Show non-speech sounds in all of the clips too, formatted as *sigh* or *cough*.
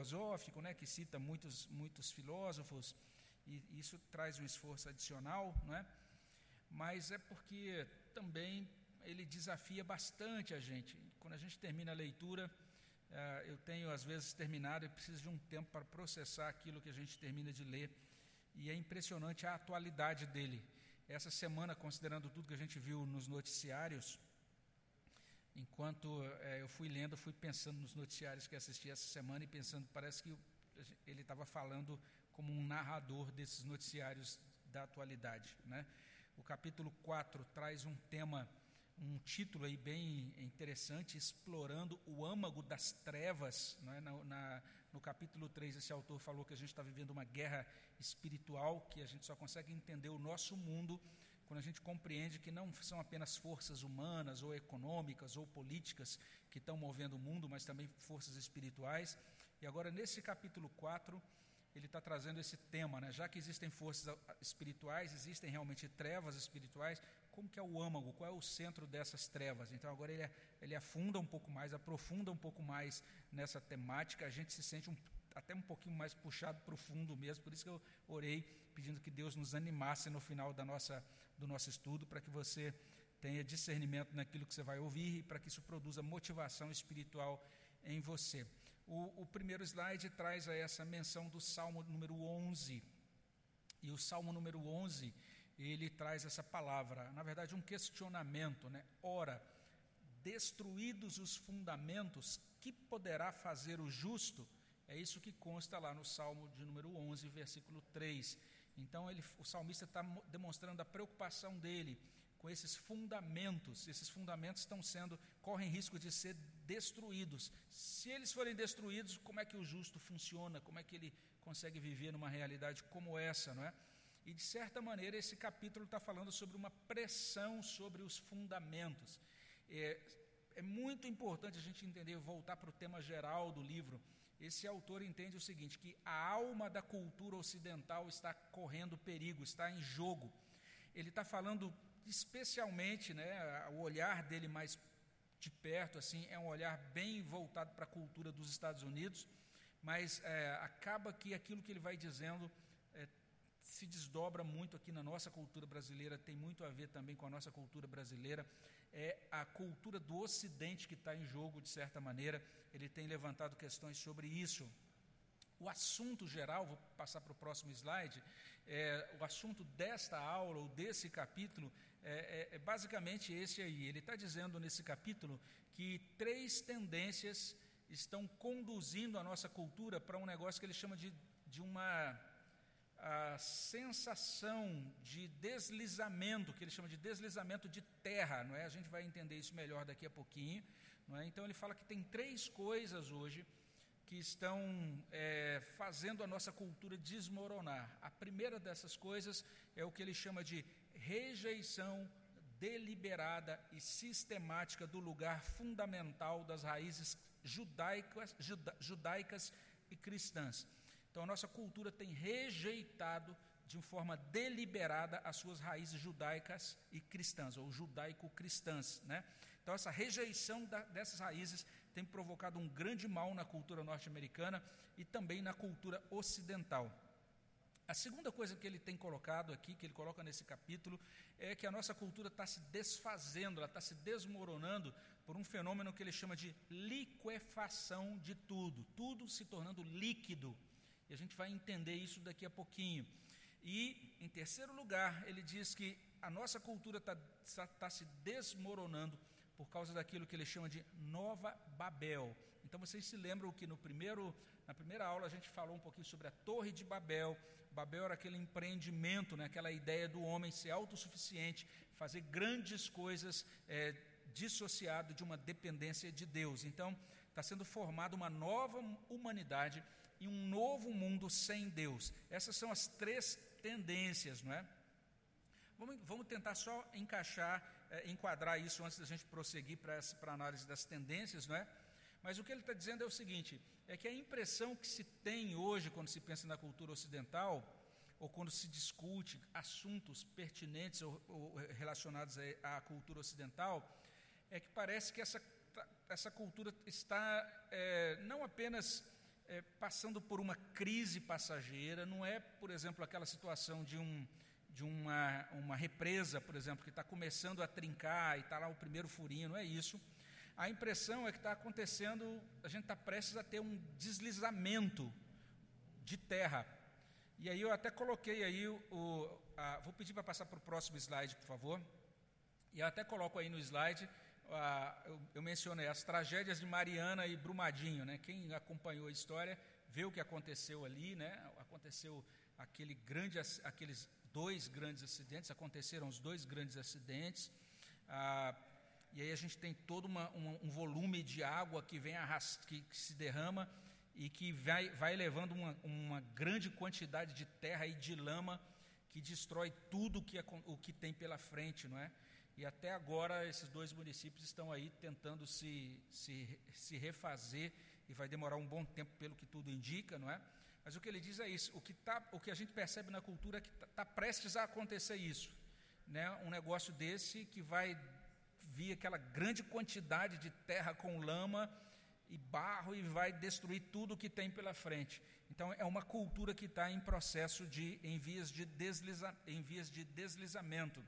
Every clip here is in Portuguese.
filosófico, né, que cita muitos, muitos filósofos, e isso traz um esforço adicional, não é? mas é porque também ele desafia bastante a gente. Quando a gente termina a leitura, eh, eu tenho às vezes terminado e preciso de um tempo para processar aquilo que a gente termina de ler, e é impressionante a atualidade dele. Essa semana, considerando tudo que a gente viu nos noticiários, enquanto é, eu fui lendo, fui pensando nos noticiários que assisti essa semana e pensando, parece que ele estava falando como um narrador desses noticiários da atualidade. Né? O capítulo 4 traz um tema, um título aí bem interessante, explorando o âmago das trevas. Né? Na, na, no capítulo 3, esse autor falou que a gente está vivendo uma guerra espiritual, que a gente só consegue entender o nosso mundo quando a gente compreende que não são apenas forças humanas ou econômicas ou políticas que estão movendo o mundo, mas também forças espirituais. E agora, nesse capítulo 4, ele está trazendo esse tema, né? já que existem forças espirituais, existem realmente trevas espirituais, como que é o âmago, qual é o centro dessas trevas? Então agora ele, ele afunda um pouco mais, aprofunda um pouco mais nessa temática, a gente se sente um, até um pouquinho mais puxado para o fundo mesmo, por isso que eu orei pedindo que Deus nos animasse no final da nossa do nosso estudo, para que você tenha discernimento naquilo que você vai ouvir e para que isso produza motivação espiritual em você. O, o primeiro slide traz a essa menção do Salmo número 11. E o Salmo número 11, ele traz essa palavra, na verdade, um questionamento, né? Ora, destruídos os fundamentos, que poderá fazer o justo? É isso que consta lá no Salmo de número 11, versículo 3. Então ele, o salmista está demonstrando a preocupação dele com esses fundamentos. Esses fundamentos estão sendo, correm risco de ser destruídos. Se eles forem destruídos, como é que o justo funciona? Como é que ele consegue viver numa realidade como essa, não é? E de certa maneira esse capítulo está falando sobre uma pressão sobre os fundamentos. É, é muito importante a gente entender, voltar para o tema geral do livro esse autor entende o seguinte: que a alma da cultura ocidental está correndo perigo, está em jogo. Ele está falando especialmente, né, o olhar dele mais de perto, assim, é um olhar bem voltado para a cultura dos Estados Unidos, mas é, acaba que aquilo que ele vai dizendo é, se desdobra muito aqui na nossa cultura brasileira, tem muito a ver também com a nossa cultura brasileira é a cultura do Ocidente que está em jogo, de certa maneira. Ele tem levantado questões sobre isso. O assunto geral, vou passar para o próximo slide, é, o assunto desta aula, ou desse capítulo, é, é, é basicamente esse aí. Ele está dizendo nesse capítulo que três tendências estão conduzindo a nossa cultura para um negócio que ele chama de, de uma a sensação de deslizamento, que ele chama de deslizamento de terra, não é? A gente vai entender isso melhor daqui a pouquinho, não é? Então ele fala que tem três coisas hoje que estão é, fazendo a nossa cultura desmoronar. A primeira dessas coisas é o que ele chama de rejeição deliberada e sistemática do lugar fundamental das raízes judaicas, juda, judaicas e cristãs. Então, a nossa cultura tem rejeitado de forma deliberada as suas raízes judaicas e cristãs, ou judaico-cristãs. Né? Então, essa rejeição da, dessas raízes tem provocado um grande mal na cultura norte-americana e também na cultura ocidental. A segunda coisa que ele tem colocado aqui, que ele coloca nesse capítulo, é que a nossa cultura está se desfazendo, ela está se desmoronando por um fenômeno que ele chama de liquefação de tudo, tudo se tornando líquido. E a gente vai entender isso daqui a pouquinho. E, em terceiro lugar, ele diz que a nossa cultura está tá, tá se desmoronando por causa daquilo que ele chama de Nova Babel. Então vocês se lembram que no primeiro, na primeira aula a gente falou um pouquinho sobre a Torre de Babel. Babel era aquele empreendimento, né, aquela ideia do homem ser autossuficiente, fazer grandes coisas é, dissociado de uma dependência de Deus. Então está sendo formada uma nova humanidade e um novo mundo sem Deus. Essas são as três tendências, não é? Vamos, vamos tentar só encaixar, é, enquadrar isso antes da gente prosseguir para a análise das tendências, não é? Mas o que ele está dizendo é o seguinte: é que a impressão que se tem hoje quando se pensa na cultura ocidental, ou quando se discute assuntos pertinentes ou, ou relacionados à, à cultura ocidental, é que parece que essa, essa cultura está é, não apenas é, passando por uma crise passageira, não é, por exemplo, aquela situação de, um, de uma, uma represa, por exemplo, que está começando a trincar e está lá o primeiro furinho, não é isso. A impressão é que está acontecendo, a gente está prestes a ter um deslizamento de terra. E aí eu até coloquei aí o. A, vou pedir para passar para o próximo slide, por favor. E eu até coloco aí no slide eu, eu, mencionei as tragédias de Mariana e Brumadinho, né? Quem acompanhou a história vê o que aconteceu ali, né? Aconteceu aquele grande, aqueles dois grandes acidentes, aconteceram os dois grandes acidentes, e aí a gente tem todo uma, um volume de água que vem arrast, que, que, se derrama e que vai, vai levando uma, uma grande quantidade de terra e de lama que destrói tudo que, o que tem pela frente, não é? E até agora esses dois municípios estão aí tentando se, se, se refazer e vai demorar um bom tempo, pelo que tudo indica, não é? Mas o que ele diz é isso: o que, tá, o que a gente percebe na cultura é que está tá prestes a acontecer isso. Né? Um negócio desse que vai vir aquela grande quantidade de terra com lama e barro e vai destruir tudo que tem pela frente. Então, é uma cultura que está em processo de, em vias de, desliza, em vias de deslizamento.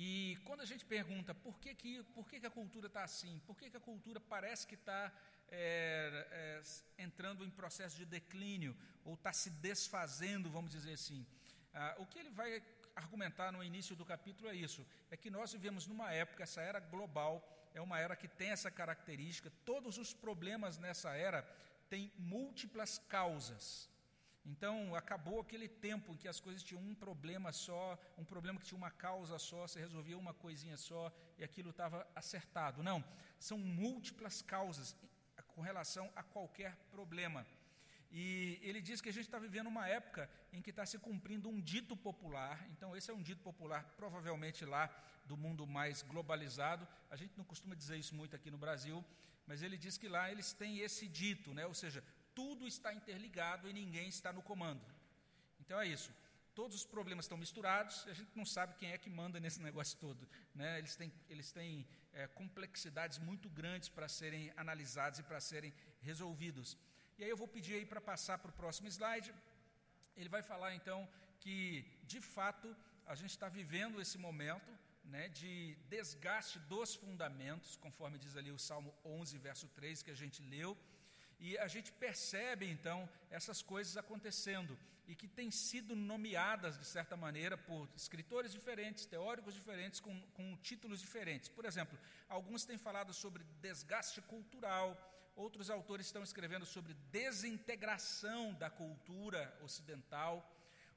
E quando a gente pergunta por que, que, por que, que a cultura está assim, por que, que a cultura parece que está é, é, entrando em processo de declínio, ou está se desfazendo, vamos dizer assim, ah, o que ele vai argumentar no início do capítulo é isso: é que nós vivemos numa época, essa era global, é uma era que tem essa característica, todos os problemas nessa era têm múltiplas causas. Então, acabou aquele tempo em que as coisas tinham um problema só, um problema que tinha uma causa só, você resolvia uma coisinha só e aquilo estava acertado. Não, são múltiplas causas com relação a qualquer problema. E ele diz que a gente está vivendo uma época em que está se cumprindo um dito popular. Então, esse é um dito popular, provavelmente lá do mundo mais globalizado. A gente não costuma dizer isso muito aqui no Brasil, mas ele diz que lá eles têm esse dito, né? ou seja, tudo está interligado e ninguém está no comando. Então é isso. Todos os problemas estão misturados, a gente não sabe quem é que manda nesse *laughs* negócio todo. Né? Eles têm, eles têm é, complexidades muito grandes para serem analisados e para serem resolvidos. E aí eu vou pedir aí para passar para o próximo slide. Ele vai falar então que, de fato, a gente está vivendo esse momento né, de desgaste dos fundamentos, conforme diz ali o Salmo 11, verso 3, que a gente leu. E a gente percebe, então, essas coisas acontecendo e que têm sido nomeadas, de certa maneira, por escritores diferentes, teóricos diferentes, com, com títulos diferentes. Por exemplo, alguns têm falado sobre desgaste cultural, outros autores estão escrevendo sobre desintegração da cultura ocidental,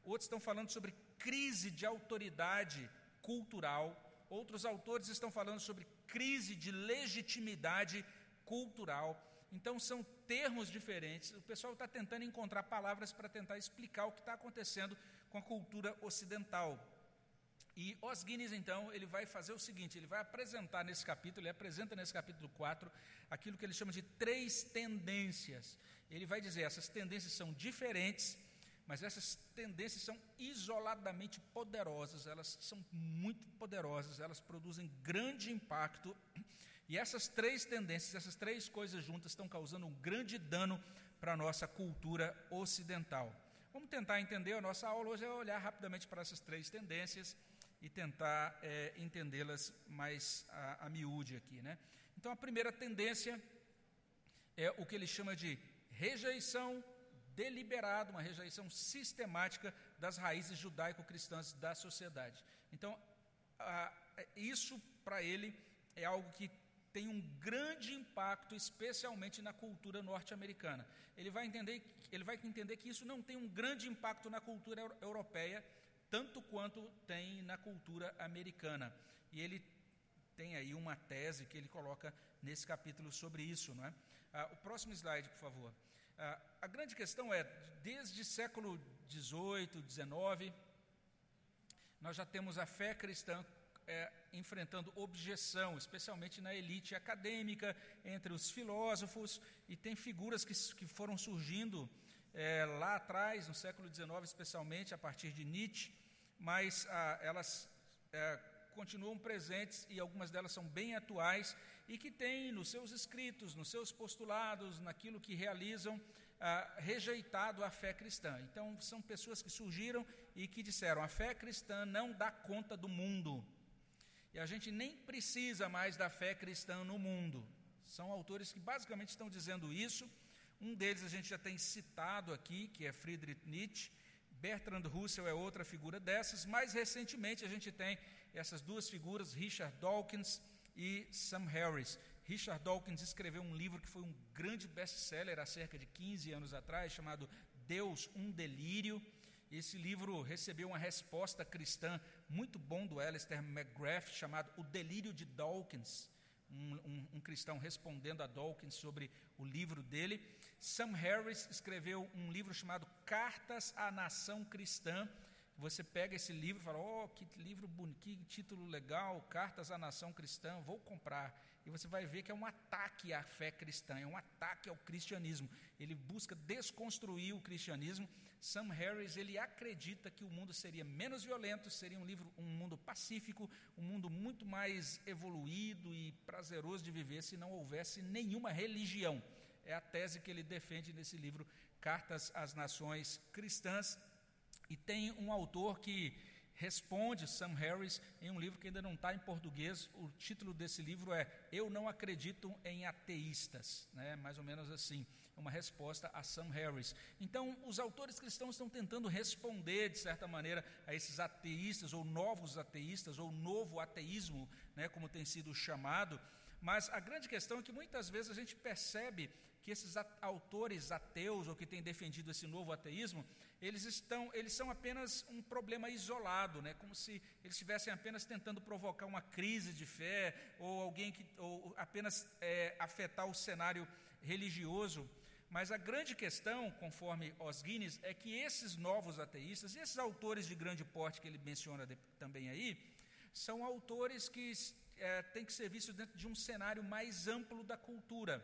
outros estão falando sobre crise de autoridade cultural, outros autores estão falando sobre crise de legitimidade cultural. Então, são termos diferentes. O pessoal está tentando encontrar palavras para tentar explicar o que está acontecendo com a cultura ocidental. E Os Guinness, então, ele vai fazer o seguinte: ele vai apresentar nesse capítulo, ele apresenta nesse capítulo 4, aquilo que ele chama de três tendências. Ele vai dizer: essas tendências são diferentes, mas essas tendências são isoladamente poderosas, elas são muito poderosas, elas produzem grande impacto e essas três tendências, essas três coisas juntas estão causando um grande dano para a nossa cultura ocidental. Vamos tentar entender a nossa aula hoje é olhar rapidamente para essas três tendências e tentar é, entendê-las mais a, a miúde aqui. Né? Então, a primeira tendência é o que ele chama de rejeição deliberada, uma rejeição sistemática das raízes judaico-cristãs da sociedade. Então, a, isso para ele é algo que tem um grande impacto, especialmente na cultura norte-americana. Ele vai entender, ele vai entender que isso não tem um grande impacto na cultura europeia, tanto quanto tem na cultura americana. E ele tem aí uma tese que ele coloca nesse capítulo sobre isso, não é? Ah, o próximo slide, por favor. Ah, a grande questão é, desde século XVIII, XIX, nós já temos a fé cristã é, enfrentando objeção, especialmente na elite acadêmica, entre os filósofos, e tem figuras que, que foram surgindo é, lá atrás, no século XIX, especialmente a partir de Nietzsche, mas ah, elas é, continuam presentes e algumas delas são bem atuais e que têm nos seus escritos, nos seus postulados, naquilo que realizam, ah, rejeitado a fé cristã. Então, são pessoas que surgiram e que disseram: a fé cristã não dá conta do mundo. E a gente nem precisa mais da fé cristã no mundo. São autores que basicamente estão dizendo isso. Um deles a gente já tem citado aqui, que é Friedrich Nietzsche. Bertrand Russell é outra figura dessas. Mais recentemente a gente tem essas duas figuras, Richard Dawkins e Sam Harris. Richard Dawkins escreveu um livro que foi um grande best-seller há cerca de 15 anos atrás, chamado Deus, um Delírio. Esse livro recebeu uma resposta cristã muito bom do Alistair McGrath, chamado O Delírio de Dawkins, um, um, um, cristão respondendo a Dawkins sobre o livro dele. Sam Harris escreveu um livro chamado Cartas à Nação Cristã. Você pega esse livro e fala: Oh, que livro bonito, que título legal, Cartas à Nação Cristã, vou comprar e você vai ver que é um ataque à fé cristã, é um ataque ao cristianismo. Ele busca desconstruir o cristianismo. Sam Harris ele acredita que o mundo seria menos violento, seria um livro, um mundo pacífico, um mundo muito mais evoluído e prazeroso de viver se não houvesse nenhuma religião. É a tese que ele defende nesse livro Cartas às Nações Cristãs. E tem um autor que responde Sam Harris em um livro que ainda não está em português. O título desse livro é Eu Não Acredito em Ateístas, né? mais ou menos assim, uma resposta a Sam Harris. Então, os autores cristãos estão tentando responder, de certa maneira, a esses ateístas, ou novos ateístas, ou novo ateísmo, né? como tem sido chamado. Mas a grande questão é que muitas vezes a gente percebe que esses autores ateus, ou que têm defendido esse novo ateísmo, eles, estão, eles são apenas um problema isolado, né? como se eles estivessem apenas tentando provocar uma crise de fé, ou alguém que ou apenas é, afetar o cenário religioso. Mas a grande questão, conforme Os Guinness, é que esses novos ateístas, esses autores de grande porte que ele menciona de, também aí, são autores que é, têm que ser vistos dentro de um cenário mais amplo da cultura.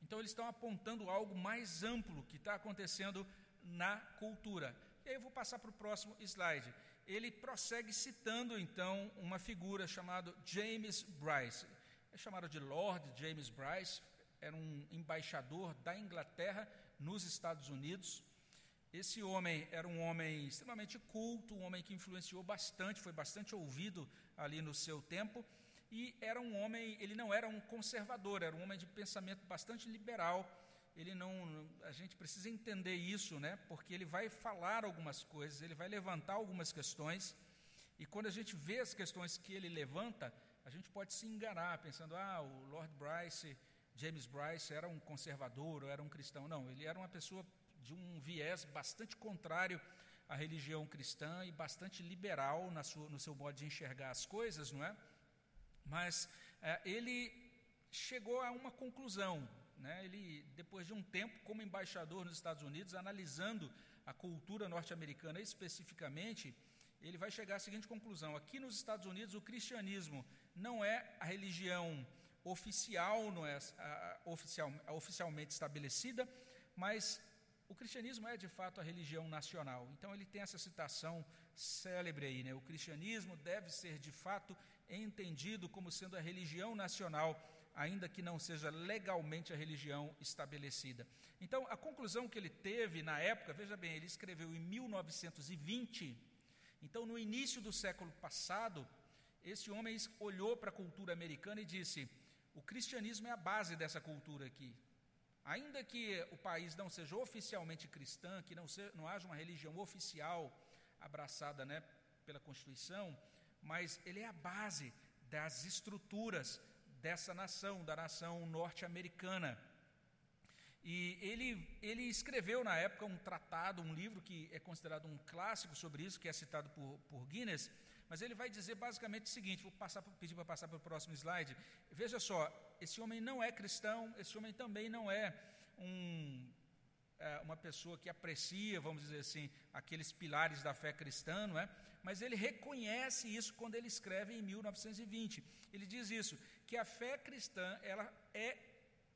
Então, eles estão apontando algo mais amplo que está acontecendo na cultura. E aí eu vou passar para o próximo slide. Ele prossegue citando então uma figura chamada James Bryce. É chamado de Lord James Bryce, era um embaixador da Inglaterra nos Estados Unidos. Esse homem era um homem extremamente culto, um homem que influenciou bastante, foi bastante ouvido ali no seu tempo, e era um homem, ele não era um conservador, era um homem de pensamento bastante liberal, ele não, a gente precisa entender isso, né? Porque ele vai falar algumas coisas, ele vai levantar algumas questões, e quando a gente vê as questões que ele levanta, a gente pode se enganar pensando, ah, o Lord Bryce, James Bryce era um conservador, ou era um cristão. Não, ele era uma pessoa de um viés bastante contrário à religião cristã e bastante liberal sua, no seu modo de enxergar as coisas, não é? Mas é, ele chegou a uma conclusão, né, ele, depois de um tempo, como embaixador nos Estados Unidos, analisando a cultura norte-americana especificamente, ele vai chegar à seguinte conclusão: aqui nos Estados Unidos, o cristianismo não é a religião oficial, não é oficial, oficialmente estabelecida, mas o cristianismo é de fato a religião nacional. Então ele tem essa citação célebre aí, né? O cristianismo deve ser de fato entendido como sendo a religião nacional ainda que não seja legalmente a religião estabelecida. Então, a conclusão que ele teve na época, veja bem, ele escreveu em 1920, então no início do século passado, esse homem olhou para a cultura americana e disse: o cristianismo é a base dessa cultura aqui. Ainda que o país não seja oficialmente cristã, que não, seja, não haja uma religião oficial abraçada né, pela Constituição, mas ele é a base das estruturas dessa nação, da nação norte-americana. E ele, ele escreveu na época um tratado, um livro que é considerado um clássico sobre isso, que é citado por, por Guinness, mas ele vai dizer basicamente o seguinte: vou passar, pedir para passar para o próximo slide. Veja só, esse homem não é cristão, esse homem também não é um, é, uma pessoa que aprecia, vamos dizer assim, aqueles pilares da fé cristã, não é? Mas ele reconhece isso quando ele escreve em 1920. Ele diz isso, que a fé cristã ela é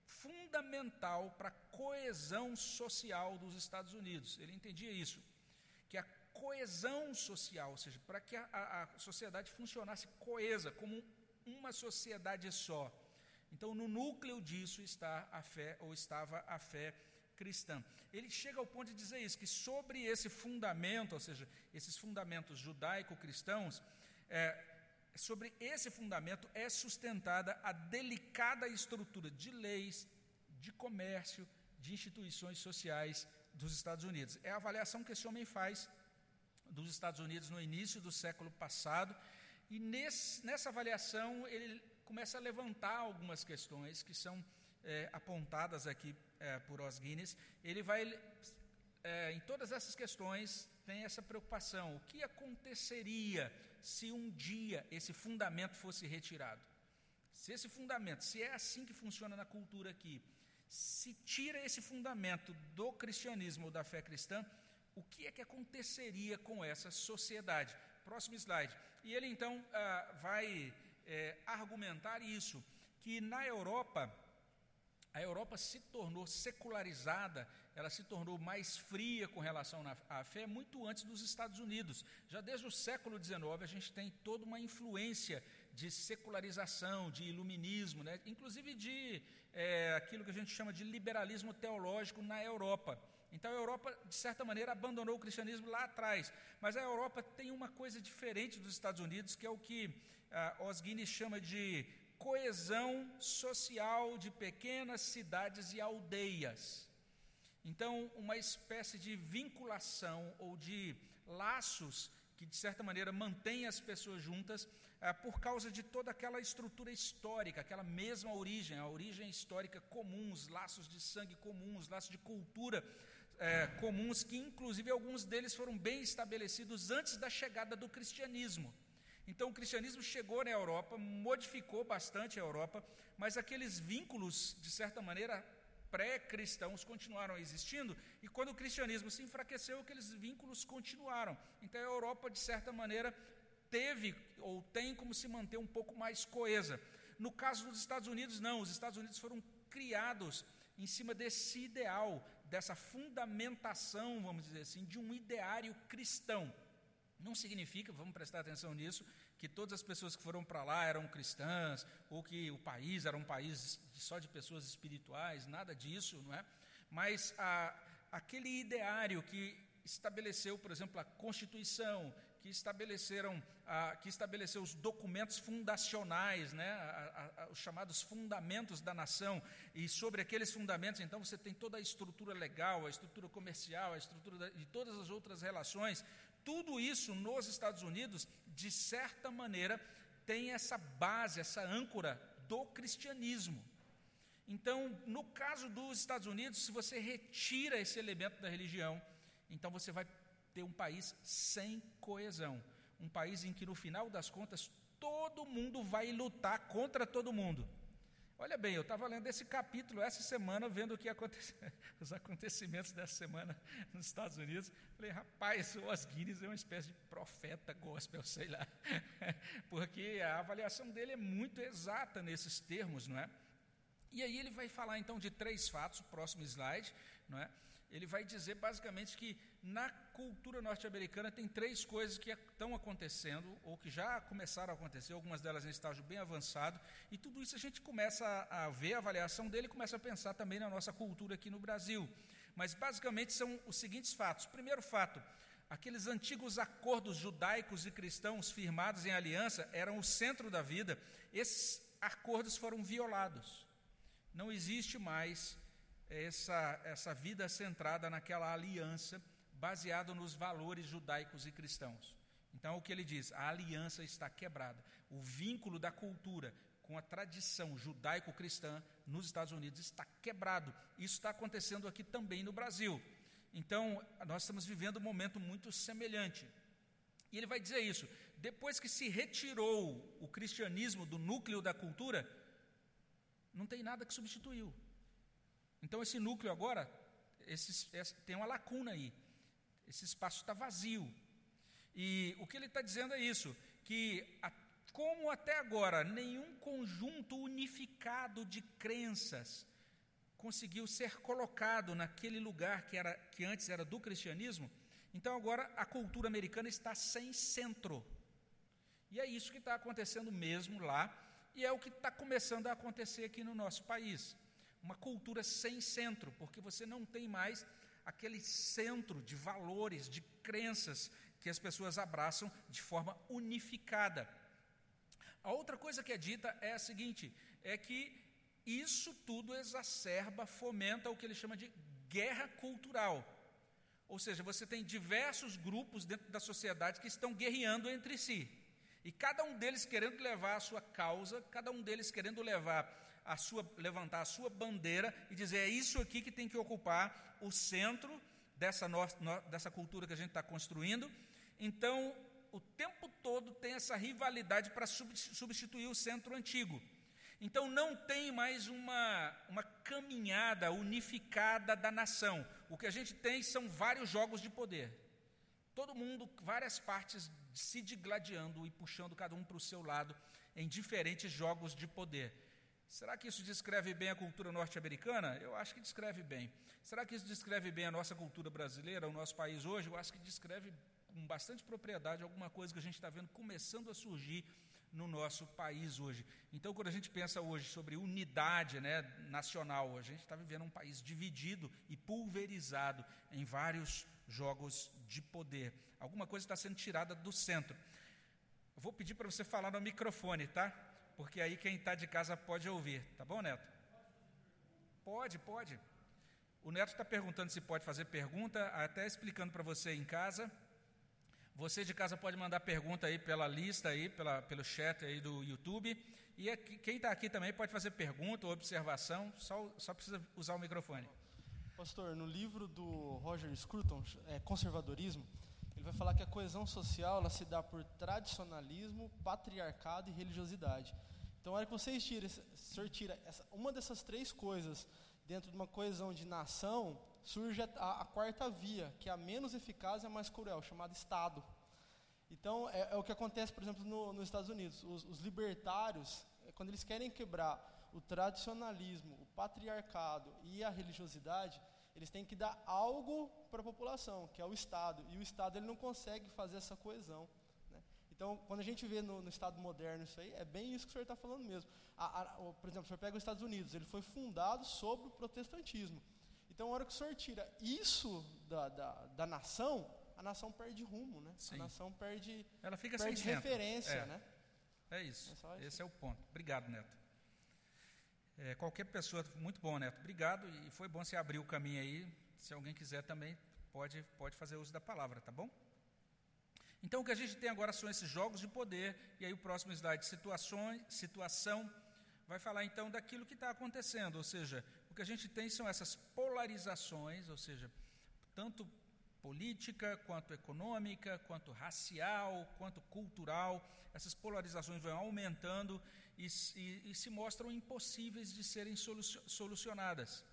fundamental para a coesão social dos Estados Unidos. Ele entendia isso, coesão social, ou seja, para que a, a, sociedade funcionasse coesa, como uma sociedade só. Então, no núcleo disso está a fé, ou estava a fé cristã. Ele chega ao ponto de dizer isso, que sobre esse fundamento, ou seja, esses fundamentos judaico-cristãos, é, sobre esse fundamento é sustentada a delicada estrutura de leis, de comércio, de instituições sociais dos Estados Unidos. É a avaliação que esse homem faz dos Estados Unidos no início do século passado, e nesse, nessa avaliação ele começa a levantar algumas questões que são é, apontadas aqui é, por Os Guinness. Ele vai, é, em todas essas questões, tem essa preocupação: o que aconteceria se um dia esse fundamento fosse retirado? Se esse fundamento, se é assim que funciona na cultura aqui, se tira esse fundamento do cristianismo ou da fé cristã, o que é que aconteceria com essa sociedade? Próximo slide. E ele então ah, vai é, argumentar isso, que na Europa, a Europa se tornou secularizada, ela se tornou mais fria com relação à fé muito antes dos Estados Unidos. Já desde o século XIX a gente tem toda uma influência de secularização, de iluminismo, né? inclusive de é, aquilo que a gente chama de liberalismo teológico na Europa. Então a Europa, de certa maneira, abandonou o cristianismo lá atrás. Mas a Europa tem uma coisa diferente dos Estados Unidos, que é o que Os Guinness chama de coesão social de pequenas cidades e aldeias. Então, uma espécie de vinculação ou de laços que, de certa maneira, mantém as pessoas juntas por causa de toda aquela estrutura histórica, aquela mesma origem, a origem histórica comum, os laços de sangue comuns, laços de cultura é, comuns, que inclusive alguns deles foram bem estabelecidos antes da chegada do cristianismo. Então o cristianismo chegou na Europa, modificou bastante a Europa, mas aqueles vínculos, de certa maneira, pré-cristãos continuaram existindo, e quando o cristianismo se enfraqueceu, aqueles vínculos continuaram. Então a Europa, de certa maneira, teve ou tem como se manter um pouco mais coesa. No caso dos Estados Unidos, não, os Estados Unidos foram criados em cima desse ideal dessa fundamentação, vamos dizer assim, de um ideário cristão. Não significa, vamos prestar atenção nisso, que todas as pessoas que foram para lá eram cristãs, ou que o país era um país só de pessoas espirituais, nada disso, não é? Mas a, aquele ideário que estabeleceu, por exemplo, a Constituição, que estabeleceram, a, que estabeleceu os documentos fundacionais, né, a, a, os chamados fundamentos da nação, e sobre aqueles fundamentos, então você tem toda a estrutura legal, a estrutura comercial, a estrutura de todas as outras relações, tudo isso nos Estados Unidos, de certa maneira, tem essa base, essa âncora do cristianismo. Então, no caso dos Estados Unidos, se você retira esse elemento da religião, então você vai ter um país sem coesão. Um país em que, no final das contas, todo mundo vai lutar contra todo mundo. Olha bem, eu estava lendo esse capítulo essa semana, vendo o que *laughs* os acontecimentos dessa semana nos Estados Unidos. Falei, rapaz, o Osguires é uma espécie de profeta gospel, *laughs* sei lá. Porque a avaliação dele é muito exata nesses termos, não é? E aí ele vai falar então de três fatos, próximo slide, não é? Ele vai dizer basicamente que na cultura norte-americana tem três coisas que estão acontecendo, ou que já começaram a acontecer, algumas delas em estágio bem avançado, e tudo isso a gente começa a, ver a avaliação dele e começa a pensar também na nossa cultura aqui no Brasil. Mas basicamente são os seguintes fatos. Primeiro fato, aqueles antigos acordos judaicos e cristãos firmados em aliança eram o centro da vida, esses acordos foram violados. Não existe mais essa, essa vida centrada naquela aliança baseado nos valores judaicos e cristãos. Então, o que ele diz? A aliança está quebrada. O vínculo da cultura com a tradição judaico-cristã nos Estados Unidos está quebrado. Isso está acontecendo aqui também no Brasil. Então, nós estamos vivendo um momento muito semelhante. E ele vai dizer isso: depois que se retirou o cristianismo do núcleo da cultura, não tem nada que substituiu. Então, esse núcleo agora esse, esse, tem uma lacuna aí. Esse espaço está vazio. E o que ele está dizendo é isso: que a, como até agora nenhum conjunto unificado de crenças conseguiu ser colocado naquele lugar que, era, que antes era do cristianismo, então agora a cultura americana está sem centro. E é isso que está acontecendo mesmo lá. E é o que está começando a acontecer aqui no nosso país. Uma cultura sem centro, porque você não tem mais aquele centro de valores, de crenças que as pessoas abraçam de forma unificada. A outra coisa que é dita é a seguinte: é que isso tudo exacerba, fomenta o que ele chama de guerra cultural. Ou seja, você tem diversos grupos dentro da sociedade que estão guerreando entre si. E cada um deles querendo levar a sua causa, cada um deles querendo levar a sua, levantar a sua bandeira e dizer é isso aqui que tem que ocupar o centro dessa, no, no, dessa cultura que a gente está construindo. Então, o tempo todo tem essa rivalidade para substituir o centro antigo. Então não tem mais uma, uma caminhada unificada da nação. O que a gente tem são vários jogos de poder. Todo mundo, várias partes se digladiando e puxando cada um para o seu lado em diferentes jogos de poder. Será que isso descreve bem a cultura norte-americana? Eu acho que descreve bem. Será que isso descreve bem a nossa cultura brasileira, o nosso país hoje? Eu acho que descreve com bastante propriedade alguma coisa que a gente está vendo começando a surgir no nosso país hoje. Então, quando a gente pensa hoje sobre unidade né, nacional, a gente está vivendo um país dividido e pulverizado em vários jogos de poder. Alguma coisa está sendo tirada do centro. Vou pedir para você falar no microfone, tá? Porque aí quem está de casa pode ouvir, tá bom, Neto? Pode, pode. O Neto está perguntando se pode fazer pergunta, até explicando para você em casa. Você de casa pode mandar pergunta aí pela lista aí, pela, pelo chat aí do YouTube. E aqui, quem está aqui também pode fazer pergunta ou observação, só, só precisa usar o microfone. Pastor, no livro do Roger Scruton, é, Conservadorismo, ele vai falar que a coesão social ela se dá por tradicionalismo, patriarcado e religiosidade. Então, a hora que o senhor tira essa, uma dessas três coisas dentro de uma coesão de nação, surge a, a, quarta via, que é a menos eficaz e a mais cruel, chamada Estado. Então, é, é o que acontece, por exemplo, no, nos Estados Unidos. Os, os libertários, é, quando eles querem quebrar o tradicionalismo, o patriarcado e a religiosidade, eles têm que dar algo para a população, que é o Estado. E o Estado ele não consegue fazer essa coesão. Né? Então, quando a gente vê no, no, Estado moderno isso aí, é bem isso que o senhor está falando mesmo. A, a, por exemplo, o senhor pega os Estados Unidos, ele foi fundado sobre o protestantismo. Então, a hora que o senhor tira isso da, da, da nação, a nação perde rumo, né? Sim. A nação perde, Ela fica perde sem referência, é. né? É isso. É Esse é o ponto. Obrigado, Neto. É, qualquer pessoa, muito bom, Neto. Obrigado. E foi bom você abrir o caminho aí. Se alguém quiser também, pode, pode fazer uso da palavra, tá bom? Então, o que a gente tem agora são esses jogos de poder. E aí, o próximo slide, situações, situação, vai falar então daquilo que está acontecendo. Ou seja, o que a gente tem são essas polarizações, ou seja, tanto política, quanto econômica, quanto racial, quanto cultural, essas polarizações vão aumentando e, e, e se mostram impossíveis de serem solucionadas.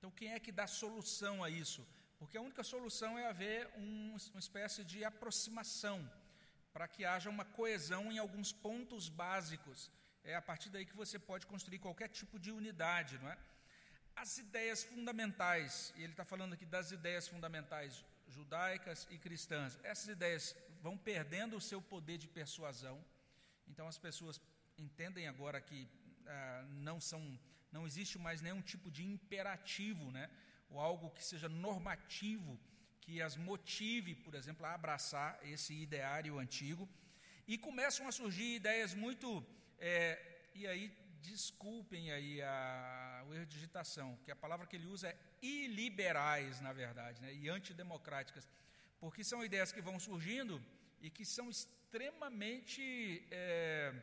Então, quem é que dá solução a isso? Porque a única solução é haver um, uma espécie de aproximação, para que haja uma coesão em alguns pontos básicos. É a partir daí que você pode construir qualquer tipo de unidade, não é? as ideias fundamentais, e ele está falando aqui das ideias fundamentais judaicas e cristãs, essas ideias vão perdendo o seu poder de persuasão, então as pessoas entendem agora que ah, não são, não existe mais nenhum tipo de imperativo, né, ou algo que seja normativo, que as motive, por exemplo, a abraçar esse ideário antigo, e começam a surgir ideias muito, é, e aí desculpem aí a, o erro de digitação, que a palavra que ele usa é iliberais, na verdade, né, e antidemocráticas, porque são ideias que vão surgindo e que são extremamente. É,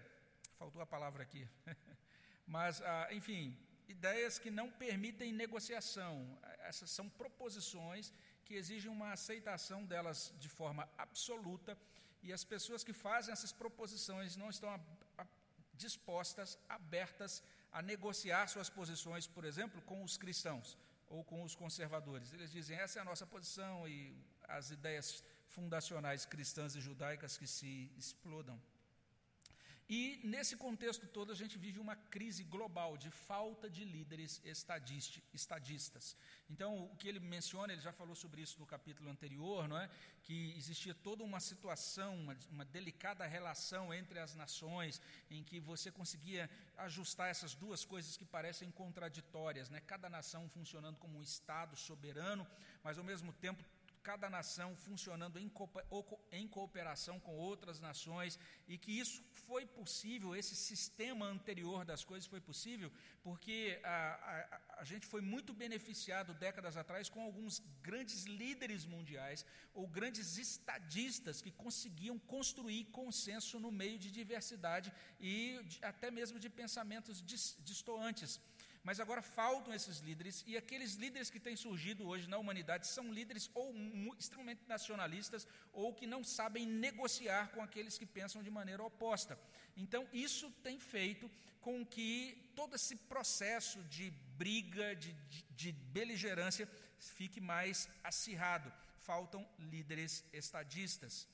faltou a palavra aqui. *laughs* Mas, ah, enfim, ideias que não permitem negociação. Essas são proposições que exigem uma aceitação delas de forma absoluta, e as pessoas que fazem essas proposições não estão dispostas, abertas a negociar suas posições, por exemplo, com os cristãos ou com os conservadores. Eles dizem: essa é a nossa posição e as ideias fundacionais cristãs e judaicas que se explodam. E nesse contexto todo a gente vive uma crise global de falta de líderes estadistas. Então, o que ele menciona, ele já falou sobre isso no capítulo anterior, não é? Que existia toda uma situação, uma, uma delicada relação entre as nações, em que você conseguia ajustar essas duas coisas que parecem contraditórias, né? Cada nação funcionando como um estado soberano, mas ao mesmo tempo cada nação funcionando em cooperação com outras nações, e que isso foi possível, esse sistema anterior das coisas foi possível, porque a, a, a gente foi muito beneficiado décadas atrás com alguns grandes líderes mundiais ou grandes estadistas que conseguiam construir consenso no meio de diversidade e de, até mesmo de pensamentos distoantes. Mas agora faltam esses líderes, e aqueles líderes que têm surgido hoje na humanidade são líderes ou extremamente nacionalistas, ou que não sabem negociar com aqueles que pensam de maneira oposta. Então, isso tem feito com que todo esse processo de briga, de, de, beligerância, fique mais acirrado. Faltam líderes estadistas.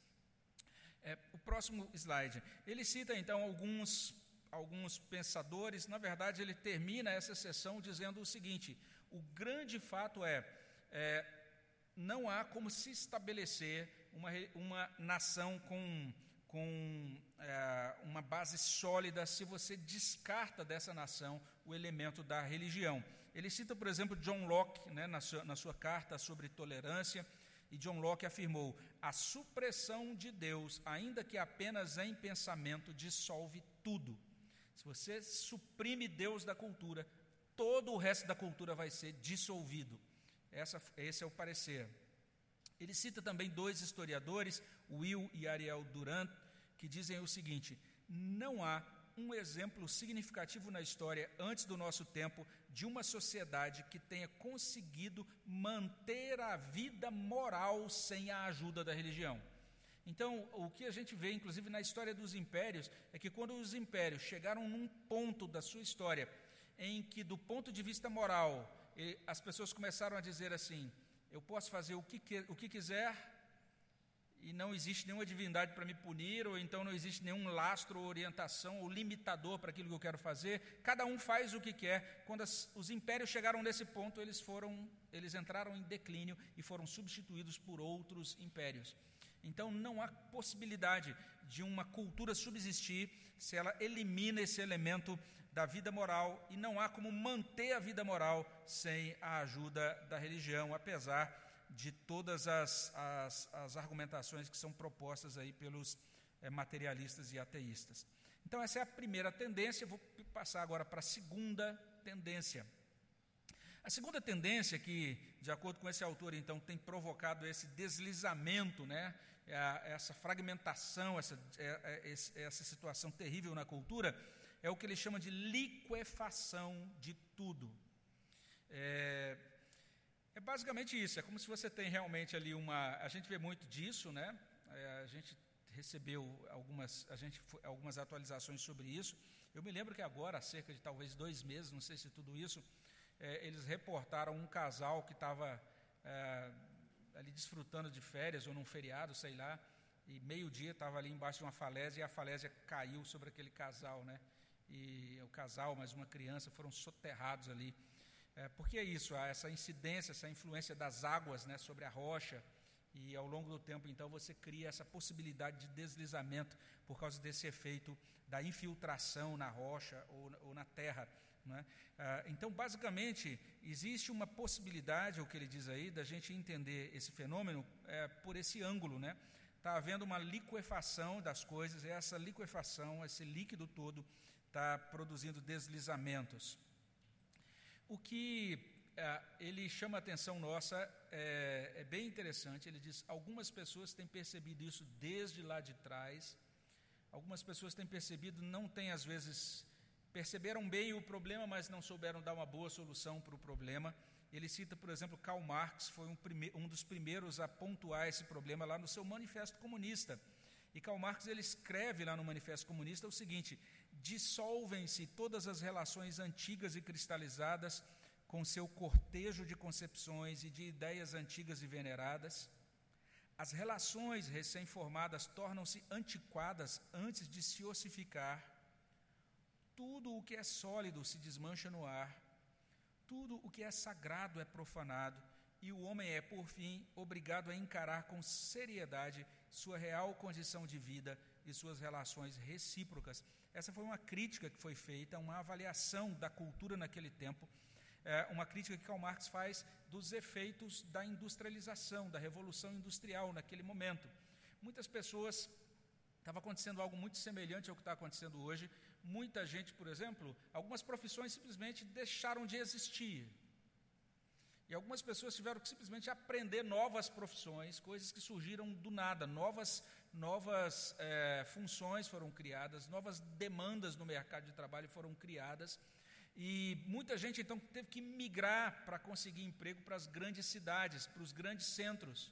É, o próximo slide. Ele cita então alguns alguns pensadores, na verdade, ele termina essa sessão dizendo o seguinte: o grande fato é, é não há como se estabelecer uma, uma nação com, com é, uma base sólida se você descarta dessa nação o elemento da religião. Ele cita, por exemplo, John Locke, né, na, sua, na sua carta sobre tolerância, e John Locke afirmou: a supressão de Deus, ainda que apenas em pensamento, dissolve tudo. Se você suprime Deus da cultura, todo o resto da cultura vai ser dissolvido. Essa, esse é o parecer. Ele cita também dois historiadores, Will e Ariel Durant, que dizem o seguinte: não há um exemplo significativo na história antes do nosso tempo de uma sociedade que tenha conseguido manter a vida moral sem a ajuda da religião. Então, o que a gente vê, inclusive na história dos impérios, é que quando os impérios chegaram num ponto da sua história em que, do ponto de vista moral, as pessoas começaram a dizer assim: eu posso fazer o que, o que quiser e não existe nenhuma divindade para me punir, ou então não existe nenhum lastro, orientação ou limitador para aquilo que eu quero fazer. Cada um faz o que quer. Quando as, os impérios chegaram nesse ponto, eles foram, eles entraram em declínio e foram substituídos por outros impérios. Então não há possibilidade de uma cultura subsistir se ela elimina esse elemento da vida moral e não há como manter a vida moral sem a ajuda da religião, apesar de todas as, as, as argumentações que são propostas aí pelos é, materialistas e ateístas. Então essa é a primeira tendência, vou passar agora para a segunda tendência. A segunda tendência que, de acordo com esse autor, então, tem provocado esse deslizamento, né, essa fragmentação, essa, é, é, essa situação terrível na cultura, é o que ele chama de liquefação de tudo. É, é basicamente isso, é como se você tem realmente ali uma. A gente vê muito disso, né? É, a gente recebeu algumas, a gente, algumas atualizações sobre isso. Eu me lembro que agora, há cerca de talvez dois meses, não sei se tudo isso, é, eles reportaram um casal que estava é, ali desfrutando de férias ou num feriado, sei lá, e meio-dia estava ali embaixo de uma falésia e a falésia caiu sobre aquele casal, né? E o casal, mais uma criança, foram soterrados ali. É, porque é isso, há essa incidência, essa influência das águas né, sobre a rocha, e ao longo do tempo, então, você cria essa possibilidade de deslizamento por causa desse efeito da infiltração na rocha ou na terra. Né? Ah, então, basicamente, existe uma possibilidade, o que ele diz aí, da gente entender esse fenômeno é, por esse ângulo. Está né? Tá havendo uma liquefação das coisas, e essa liquefação, esse líquido todo, está produzindo deslizamentos. O que é, ele chama a atenção nossa é, é bem interessante. Ele diz: algumas pessoas têm percebido isso desde lá de trás, algumas pessoas têm percebido, não têm às vezes perceberam bem o problema, mas não souberam dar uma boa solução para o problema. Ele cita, por exemplo, Karl Marx, foi um, um, dos primeiros a pontuar esse problema lá no seu Manifesto Comunista. E Karl Marx ele escreve lá no Manifesto Comunista o seguinte: dissolvem-se todas as relações antigas e cristalizadas com seu cortejo de concepções e de ideias antigas e veneradas. As relações recém-formadas tornam-se antiquadas antes de se ossificar. Tudo o que é sólido se desmancha no ar. Tudo o que é sagrado é profanado. E o homem é, por fim, obrigado a encarar com seriedade sua real condição de vida e suas relações recíprocas. Essa foi uma crítica que foi feita, uma avaliação da cultura naquele tempo, é uma crítica que Karl Marx faz dos efeitos da industrialização, da revolução industrial naquele momento. Muitas pessoas estava acontecendo algo muito semelhante ao que está acontecendo hoje. Muita gente, por exemplo, algumas profissões simplesmente deixaram de existir. E algumas pessoas tiveram que simplesmente aprender novas profissões, coisas que surgiram do nada, novas, novas é, funções foram criadas, novas demandas no mercado de trabalho foram criadas. E muita gente então teve que migrar para conseguir emprego para as grandes cidades, para os grandes centros.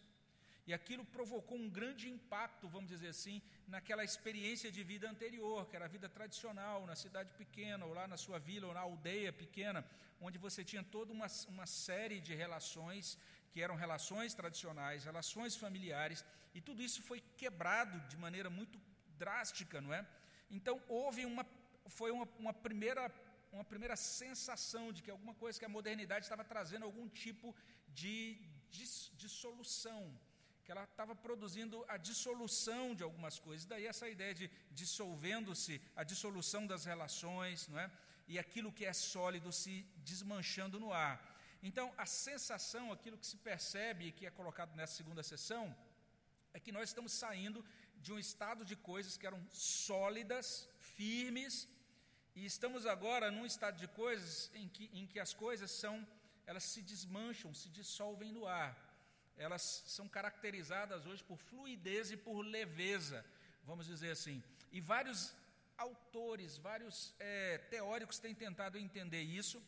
E aquilo provocou um grande impacto, vamos dizer assim, naquela experiência de vida anterior, que era a vida tradicional, na cidade pequena, ou lá na sua vila, ou na aldeia pequena, onde você tinha toda uma, uma série de relações que eram relações tradicionais, relações familiares, e tudo isso foi quebrado de maneira muito drástica, não é? Então houve uma, foi uma, uma primeira uma primeira sensação de que alguma coisa que a modernidade estava trazendo algum tipo de dissolução, que ela estava produzindo a dissolução de algumas coisas. Daí essa ideia de dissolvendo-se, a dissolução das relações, não é? E aquilo que é sólido se desmanchando no ar. Então, a sensação, aquilo que se percebe e que é colocado nessa segunda sessão, é que nós estamos saindo de um estado de coisas que eram sólidas, firmes, e estamos agora num estado de coisas em que, em que as coisas são, elas se desmancham, se dissolvem no ar. Elas são caracterizadas hoje por fluidez e por leveza, vamos dizer assim. E vários autores, vários é, teóricos têm tentado entender isso.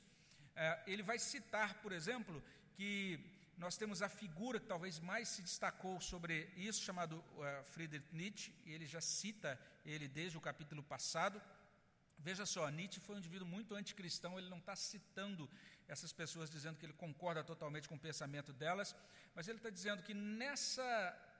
É, ele vai citar, por exemplo, que nós temos a figura que talvez mais se destacou sobre isso, chamado uh, Friedrich Nietzsche, e ele já cita ele desde o capítulo passado. Veja só, Nietzsche foi um indivíduo muito anticristão, ele não está citando essas pessoas dizendo que ele concorda totalmente com o pensamento delas, mas ele está dizendo que nessa,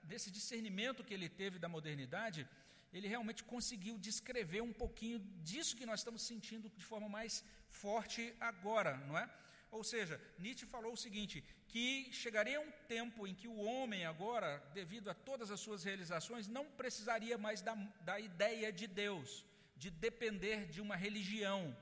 nesse discernimento que ele teve da modernidade, ele realmente conseguiu descrever um pouquinho disso que nós estamos sentindo de forma mais forte agora, não é? Ou seja, Nietzsche falou o seguinte: que chegaria um tempo em que o homem, agora, devido a todas as suas realizações, não precisaria mais da, da ideia de Deus de depender de uma religião,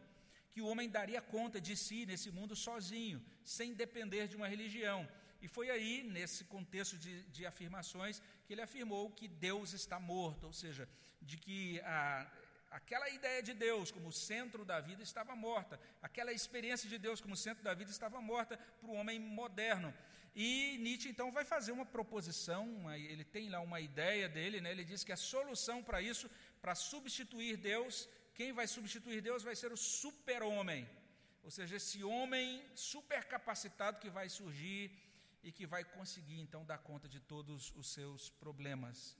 que o homem daria conta de si nesse mundo sozinho, sem depender de uma religião. E foi aí, nesse contexto de, de afirmações, que ele afirmou que Deus está morto, ou seja, de que a, aquela ideia de Deus como centro da vida estava morta, aquela experiência de Deus como centro da vida estava morta para o homem moderno. E Nietzsche então vai fazer uma proposição, ele tem lá uma ideia dele, né? ele diz que a solução para isso para substituir Deus, quem vai substituir Deus vai ser o super-homem. Ou seja, esse homem super capacitado que vai surgir e que vai conseguir então dar conta de todos os seus problemas.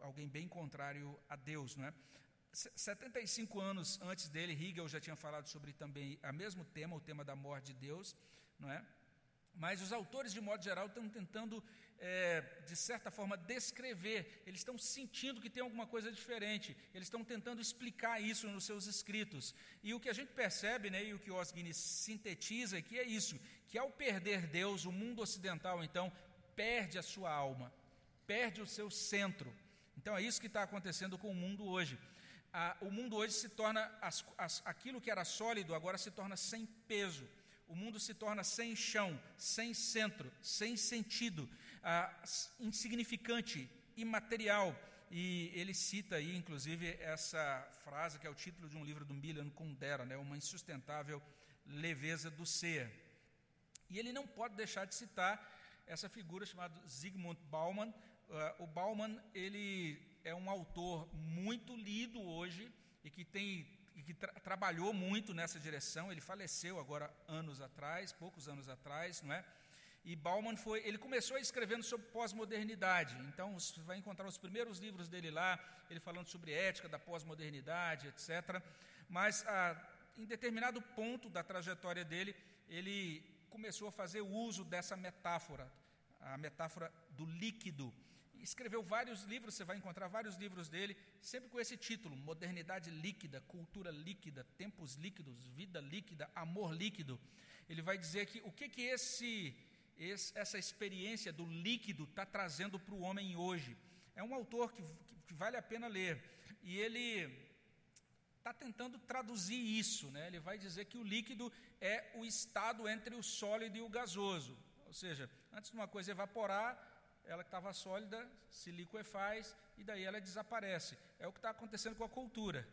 Alguém bem contrário a Deus, não é? 75 anos antes dele, Hegel já tinha falado sobre também o mesmo tema, o tema da morte de Deus, não é? Mas os autores, de modo geral, estão tentando é, de certa forma, descrever, eles estão sentindo que tem alguma coisa diferente, eles estão tentando explicar isso nos seus escritos. E o que a gente percebe, né, e o que Os Guinness sintetiza, que é isso, que ao perder Deus, o mundo ocidental, então, perde a sua alma, perde o seu centro. Então, é isso que está acontecendo com o mundo hoje. o mundo hoje se torna, as, as, aquilo que era sólido, agora se torna sem peso. O mundo se torna sem chão, sem centro, sem sentido ah, insignificante, imaterial. E ele cita aí, inclusive, essa frase que é o título de um livro do Milan Kundera, né, uma insustentável leveza do ser. E ele não pode deixar de citar essa figura chamada Zygmunt Bauman. Uh, o Bauman ele é um autor muito lido hoje e que tem e que tra trabalhou muito nessa direção. Ele faleceu agora anos atrás, poucos anos atrás, não é? E Bauman foi, ele começou escrevendo sobre pós-modernidade. Então você vai encontrar os primeiros livros dele lá, ele falando sobre ética da pós-modernidade, etc. Mas ah, em determinado ponto da trajetória dele, ele começou a fazer uso dessa metáfora, a metáfora do líquido. Escreveu vários livros, você vai encontrar vários livros dele, sempre com esse título: Modernidade líquida, cultura líquida, tempos líquidos, vida líquida, amor líquido. Ele vai dizer que o que, que esse, esse essa experiência do líquido está trazendo para o homem hoje. É um autor que, que vale a pena ler. E ele está tentando traduzir isso. Né? Ele vai dizer que o líquido é o estado entre o sólido e o gasoso. Ou seja, antes de uma coisa evaporar, ela que estava sólida se liquefaz e daí ela desaparece. É o que está acontecendo com a cultura.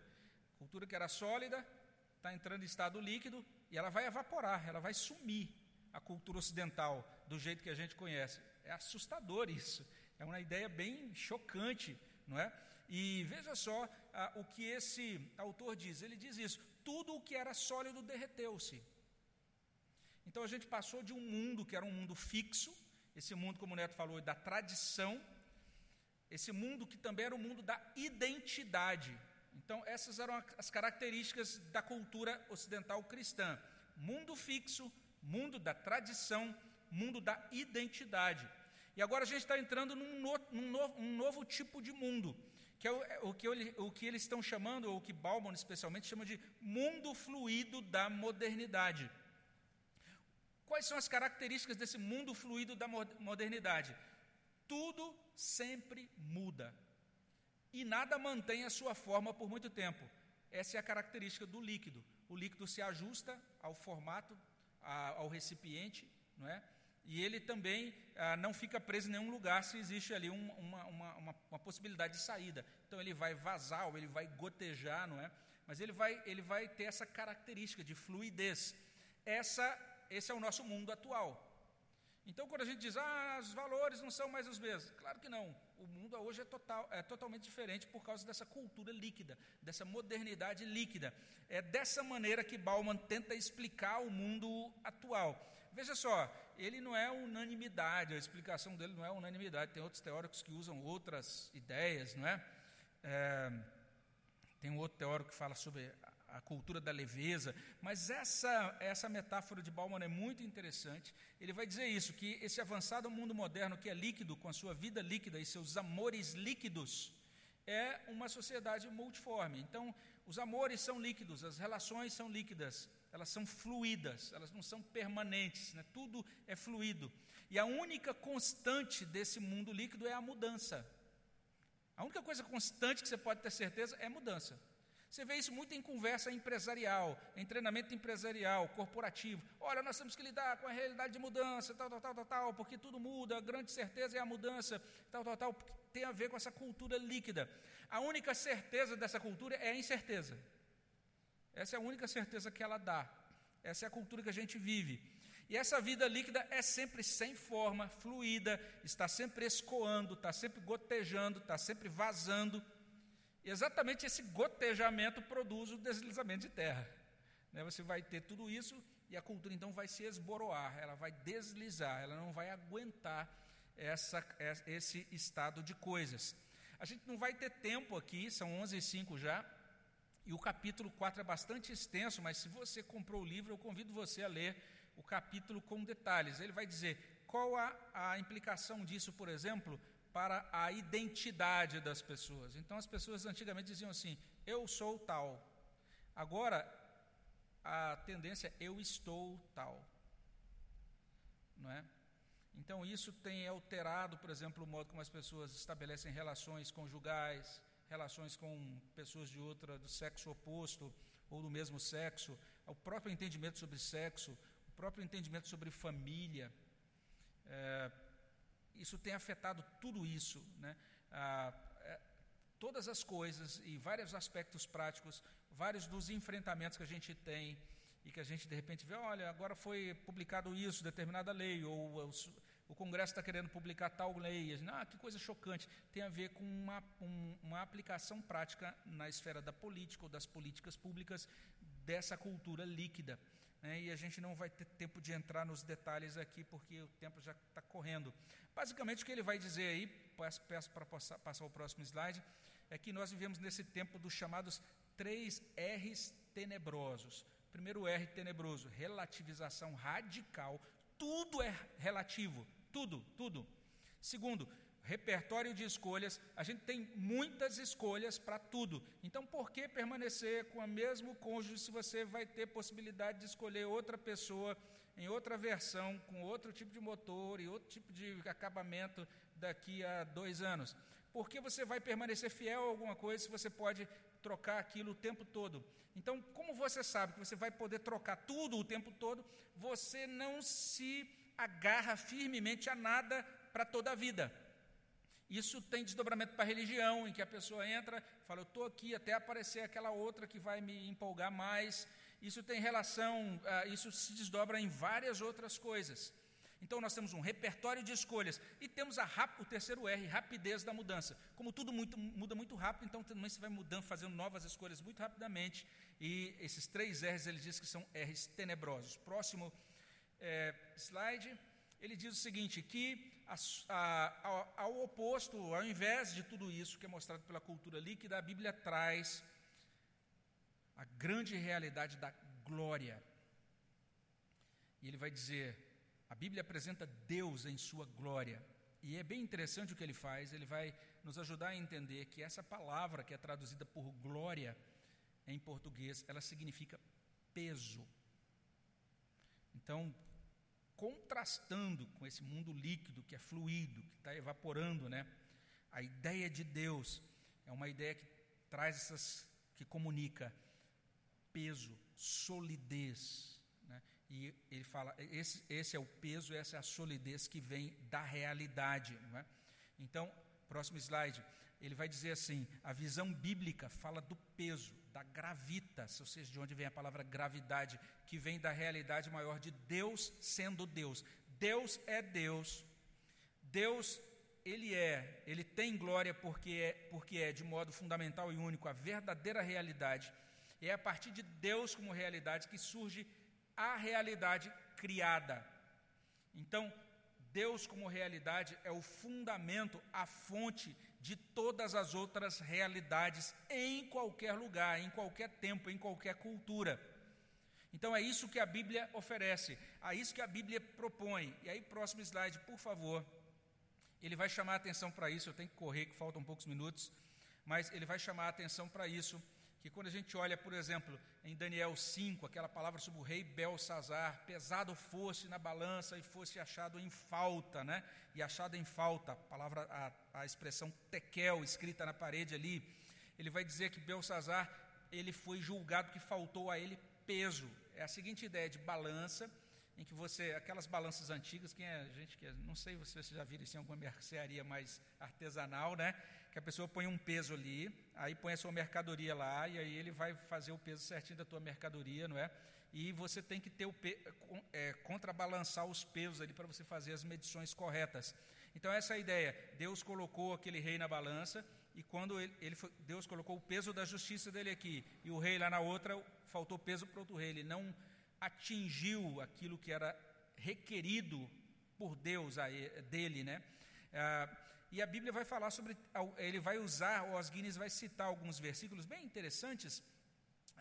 A cultura que era sólida está entrando em estado líquido e ela vai evaporar, ela vai sumir. A cultura ocidental do jeito que a gente conhece. É assustador isso. É uma ideia bem chocante, não é? E veja só ah, o que esse autor diz. Ele diz isso: tudo o que era sólido derreteu-se. Então a gente passou de um mundo que era um mundo fixo, esse mundo, como o Neto falou, da tradição, esse mundo que também era o mundo da identidade. Então, essas eram as características da cultura ocidental cristã: mundo fixo, mundo da tradição, mundo da identidade. E agora a gente está entrando num, no, num novo, um novo tipo de mundo, que é o, é o, que o que eles estão chamando, ou que Bauman especialmente chama de mundo fluido da modernidade. Quais são as características desse mundo fluido da modernidade? Tudo sempre muda. E nada mantém a sua forma por muito tempo. Essa é a característica do líquido. O líquido se ajusta ao formato, ao recipiente, não é? E ele também ah, não fica preso em nenhum lugar se existe ali um, uma, uma, uma, uma, possibilidade de saída. Então ele vai vazar ou ele vai gotejar, não é? Mas ele vai, ele vai ter essa característica de fluidez. Essa, esse é o nosso mundo atual. Então, quando a gente diz, ah, os valores não são mais os mesmos, claro que não. O mundo hoje é, total, é totalmente diferente por causa dessa cultura líquida, dessa modernidade líquida. É dessa maneira que Bauman tenta explicar o mundo atual. Veja só, ele não é unanimidade, a explicação dele não é unanimidade. Tem outros teóricos que usam outras ideias, não é? é tem um outro teórico que fala sobre a cultura da leveza, mas essa, essa metáfora de Bauman é muito interessante. Ele vai dizer isso, que esse avançado mundo moderno que é líquido, com a sua vida líquida e seus amores líquidos, é uma sociedade multiforme. Então, os amores são líquidos, as relações são líquidas, elas são fluídas, elas não são permanentes, né? tudo é fluido. E a única constante desse mundo líquido é a mudança. A única coisa constante que você pode ter certeza é mudança. Você vê isso muito em conversa empresarial, em treinamento empresarial, corporativo. Olha, nós temos que lidar com a realidade de mudança, tal, tal, tal, tal, tal, porque tudo muda, a grande certeza é a mudança, tal, tal, tal, tem a ver com essa cultura líquida. A única certeza dessa cultura é a incerteza. Essa é a única certeza que ela dá. Essa é a cultura que a gente vive. E essa vida líquida é sempre sem forma, fluida, está sempre escoando, está sempre gotejando, está sempre vazando. E exatamente esse gotejamento produz o deslizamento de terra. Né? Você vai ter tudo isso e a cultura então vai se esboroar, ela vai deslizar, ela não vai aguentar essa, esse estado de coisas. A gente não vai ter tempo aqui, são 11 e 5 já, e o capítulo 4 é bastante extenso, mas se você comprou o livro, eu convido você a ler o capítulo com detalhes. Ele vai dizer qual a, a implicação disso, por exemplo, para a identidade das pessoas. Então, as pessoas antigamente diziam assim: eu sou tal. Agora, a tendência é eu estou tal. Não é? Então, isso tem alterado, por exemplo, o modo como as pessoas estabelecem relações conjugais, relações com pessoas de outra, do sexo oposto ou do mesmo sexo, o próprio entendimento sobre sexo, o próprio entendimento sobre família. É, isso tem afetado tudo isso, né? Ah, é, todas as coisas e vários aspectos práticos, vários dos enfrentamentos que a gente tem e que a gente de repente vê, olha, agora foi publicado isso, determinada lei, ou, ou o Congresso está querendo publicar tal lei. Ah, que coisa chocante. Tem a ver com uma, um, uma aplicação prática na esfera da política ou das políticas públicas dessa cultura líquida. Né? E a gente não vai ter tempo de entrar nos detalhes aqui, porque o tempo já está correndo. Basicamente, o que ele vai dizer aí, peço, para passar, passar o próximo slide, é que nós vivemos nesse tempo dos chamados três R's tenebrosos. Primeiro R tenebroso, relativização radical. Tudo é relativo tudo, tudo. Segundo, repertório de escolhas, a gente tem muitas escolhas para tudo. Então, por que permanecer com o mesmo cônjuge se você vai ter possibilidade de escolher outra pessoa em outra versão, com outro tipo de motor e outro tipo de acabamento daqui a dois anos? Por que você vai permanecer fiel a alguma coisa se você pode trocar aquilo o tempo todo? Então, como você sabe que você vai poder trocar tudo o tempo todo, você não se agarra firmemente a nada para toda a vida. Isso tem desdobramento para a religião, em que a pessoa entra, fala, eu estou aqui até aparecer aquela outra que vai me empolgar mais. Isso tem relação, uh, isso se desdobra em várias outras coisas. Então nós temos um repertório de escolhas e temos o terceiro R, rapidez da mudança. Como tudo muito, muda muito rápido, então também você vai mudando, fazendo novas escolhas muito rapidamente. E esses três R's ele diz que são R's tenebrosos. Próximo é, slide, ele diz o seguinte: que a, a, ao, ao oposto, ao invés de tudo isso que é mostrado pela cultura líquida, a Bíblia traz a grande realidade da glória. E ele vai dizer: a Bíblia apresenta Deus em sua glória. E é bem interessante o que ele faz, ele vai nos ajudar a entender que essa palavra que é traduzida por glória em português, ela significa peso. Então, contrastando com esse mundo líquido que é fluido, que está evaporando, né? A ideia de Deus é uma ideia que traz essas, que comunica peso, solidez, né? E ele fala, esse, esse é o peso, essa é a solidez que vem da realidade, não é? Então, próximo slide, ele vai dizer assim: a visão bíblica fala do peso, da gravitas, ou seja, de onde vem a palavra gravidade, que vem da realidade maior de Deus sendo Deus. Deus é Deus. Deus, ele é, ele tem glória porque é, porque é de modo fundamental e único a verdadeira realidade. E é a partir de Deus como realidade que surge a realidade criada. Então, Deus como realidade é o fundamento, a fonte de todas as outras realidades em qualquer lugar, em qualquer tempo, em qualquer cultura. Então é isso que a Bíblia oferece, é isso que a Bíblia propõe. E aí, próximo slide, por favor. Ele vai chamar a atenção para isso, eu tenho que correr, que faltam poucos minutos, mas ele vai chamar a atenção para isso que quando a gente olha, por exemplo, em Daniel 5, aquela palavra sobre o rei Belsazar, pesado fosse na balança e fosse achado em falta, né? E achado em falta, a palavra, a, a expressão tekel escrita na parede ali, ele vai dizer que Belsazar, ele foi julgado que faltou a ele peso. É a seguinte ideia de balança, em que você, aquelas balanças antigas, quem é gente que, não sei se vocês já viram isso em alguma mercearia mais artesanal, né? Que a pessoa põe um peso ali, aí põe a sua mercadoria lá, e aí ele vai fazer o peso certinho da tua mercadoria, não é? E você tem que ter o é, contrabalançar os pesos ali para você fazer as medições corretas. Então essa é a ideia. Deus colocou aquele rei na balança, e quando ele, ele foi, Deus colocou o peso da justiça dele aqui, e o rei lá na outra, faltou peso para outro rei. Ele não atingiu aquilo que era requerido por Deus a, dele, né? Ah, e a Bíblia vai falar sobre, ele vai usar, o Osguinness vai citar alguns versículos bem interessantes,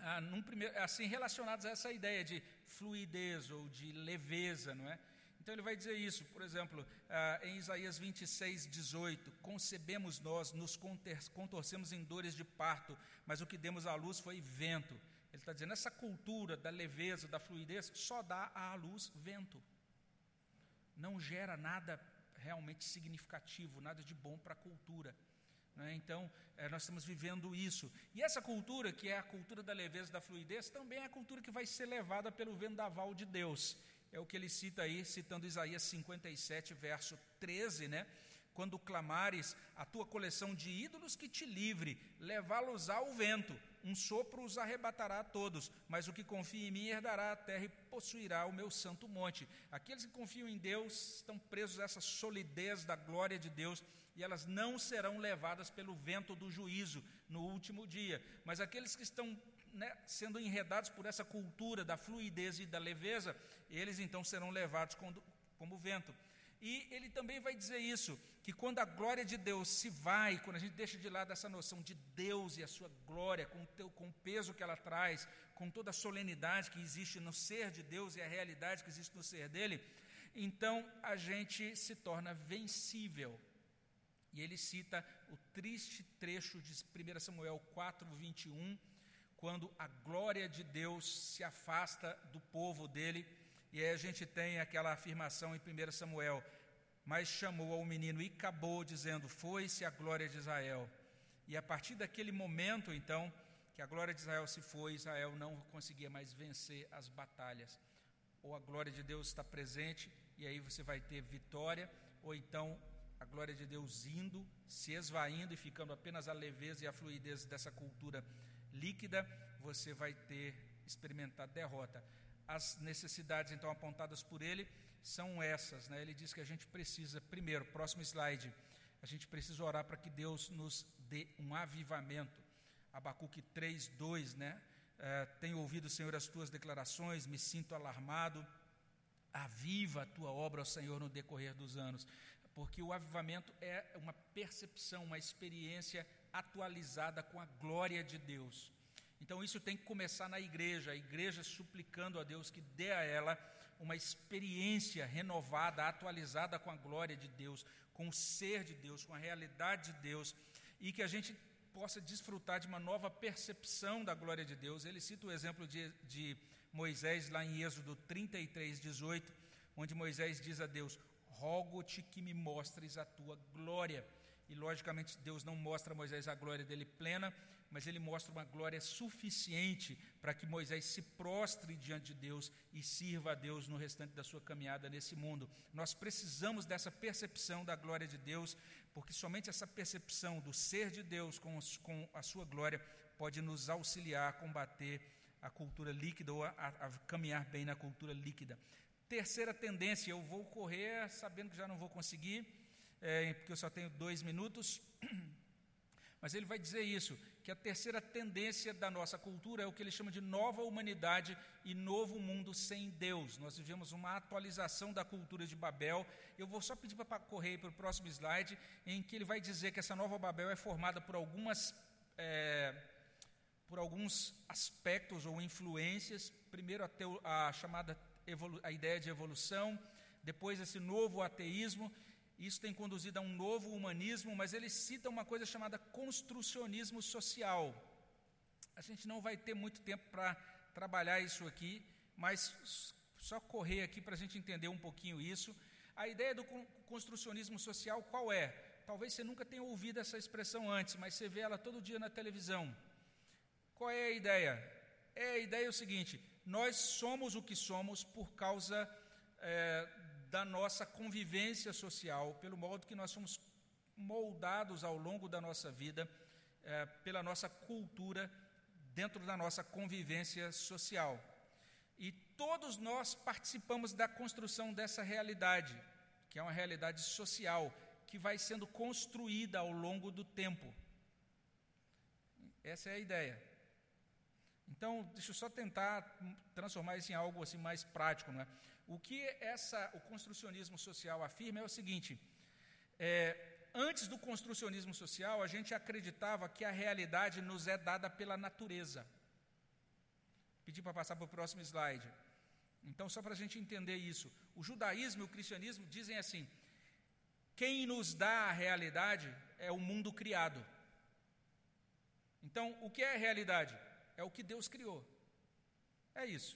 ah, primeiro, assim relacionados a essa ideia de fluidez ou de leveza, não é? Então ele vai dizer isso, por exemplo, ah, em Isaías 26, 18: Concebemos nós, nos contorcemos em dores de parto, mas o que demos à luz foi vento. Ele está dizendo, essa cultura da leveza, da fluidez, só dá à luz vento. Não gera nada realmente significativo, nada de bom para a cultura. Né? Então, é, nós estamos vivendo isso. E essa cultura, que é a cultura da leveza, da fluidez, também é a cultura que vai ser levada pelo vendaval de Deus. É o que ele cita aí, citando Isaías 57, verso 13, né? Quando clamares a tua coleção de ídolos que te livre, levá-los ao vento, um sopro os arrebatará a todos, mas o que confia em mim herdará a terra e possuirá o meu santo monte. Aqueles que confiam em Deus estão presos a essa solidez da glória de Deus e elas não serão levadas pelo vento do juízo no último dia. Mas aqueles que estão né, sendo enredados por essa cultura da fluidez e da leveza, eles então serão levados como, vento. E ele também vai dizer isso, que quando a glória de Deus se vai, quando a gente deixa de lado essa noção de Deus e a sua glória, com, teu, com o peso que ela traz, com toda a solenidade que existe no ser de Deus e a realidade que existe no ser dele, então a gente se torna vencível. E ele cita o triste trecho de 1 Samuel 4, 21, quando a glória de Deus se afasta do povo dele. E aí a gente tem aquela afirmação em 1 Samuel: Mas chamou ao menino e acabou, dizendo: Foi-se a glória de Israel. E a partir daquele momento, então, que a glória de Israel se foi, Israel não conseguia mais vencer as batalhas. Ou a glória de Deus está presente, e aí você vai ter vitória, ou então a glória de Deus indo, se esvaindo e ficando apenas a leveza e a fluidez dessa cultura líquida, você vai ter experimentado derrota. As necessidades então apontadas por ele são essas, né? Ele diz que a gente precisa, primeiro, próximo slide, a gente precisa orar para que Deus nos dê um avivamento. Abacuque 3, 2, né? É, tenho ouvido, Senhor, as tuas declarações, me sinto alarmado. Aviva a tua obra, ó Senhor, no decorrer dos anos porque o avivamento é uma percepção, uma experiência atualizada com a glória de Deus. Então isso tem que começar na igreja, a igreja suplicando a Deus que dê a ela uma experiência renovada, atualizada com a glória de Deus, com o ser de Deus, com a realidade de Deus, e que a gente possa desfrutar de uma nova percepção da glória de Deus. Ele cita o exemplo de, de Moisés lá em Êxodo 33, 18, onde Moisés diz a Deus: rogo-te que me mostres a tua glória. E logicamente Deus não mostra a Moisés a glória dele plena, mas ele mostra uma glória suficiente para que Moisés se prostre diante de Deus e sirva a Deus no restante da sua caminhada nesse mundo. Nós precisamos dessa percepção da glória de Deus, porque somente essa percepção do ser de Deus com, com a sua glória pode nos auxiliar a combater a cultura líquida ou a, a caminhar bem na cultura líquida. Terceira tendência, eu vou correr sabendo que já não vou conseguir, é, porque eu só tenho dois minutos. *clears throat* Mas ele vai dizer isso, que a terceira tendência da nossa cultura é o que ele chama de nova humanidade e novo mundo sem Deus. Nós vivemos uma atualização da cultura de Babel. Eu vou só pedir para correr para o próximo slide, em que ele vai dizer que essa nova Babel é formada por algumas. É, por alguns aspectos ou influências. Primeiro, a, teo, a chamada a ideia de evolução, depois esse novo ateísmo, isso tem conduzido a um novo humanismo, mas ele cita uma coisa chamada construcionismo social. A gente não vai ter muito tempo para trabalhar isso aqui, mas só correr aqui para a gente entender um pouquinho isso. A ideia do construcionismo social qual é? Talvez você nunca tenha ouvido essa expressão antes, mas você vê ela todo dia na televisão. Qual é a ideia? É a ideia é o seguinte: nós somos o que somos por causa é, da nossa convivência social, pelo modo que nós somos moldados ao longo da nossa vida, é, pela nossa cultura, dentro da nossa convivência social. E todos nós participamos da construção dessa realidade, que é uma realidade social, que vai sendo construída ao longo do tempo. Essa é a ideia. Então, deixa eu só tentar transformar isso em algo assim mais prático. Não é? O que essa, o construcionismo social afirma é o seguinte: é, antes do construcionismo social, a gente acreditava que a realidade nos é dada pela natureza. Pedi para passar para o próximo slide. Então, só para a gente entender isso, o judaísmo e o cristianismo dizem assim: quem nos dá a realidade é o mundo criado. Então, o que é a realidade? é o que Deus criou. É isso.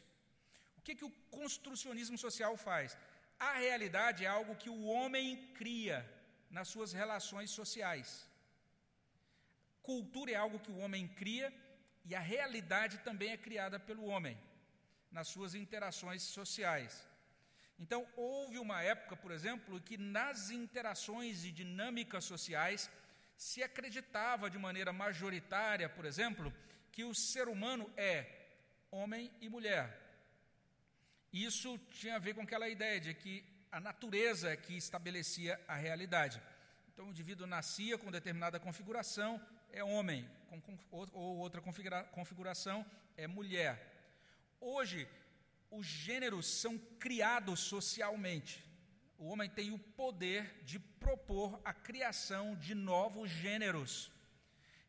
Que, que o construcionismo social faz? A realidade é algo que o homem cria nas suas relações sociais. Cultura é algo que o homem cria e a realidade também é criada pelo homem nas suas interações sociais. Então, houve uma época, por exemplo, que nas interações e dinâmicas sociais se acreditava de maneira majoritária, por exemplo, que o ser humano é homem e mulher. Isso tinha a ver com aquela ideia de que a natureza é que estabelecia a realidade. Então, o indivíduo nascia com determinada configuração, é homem, com, com, ou outra configura, configuração é mulher. Hoje, os gêneros são criados socialmente. O homem tem o poder de propor a criação de novos gêneros.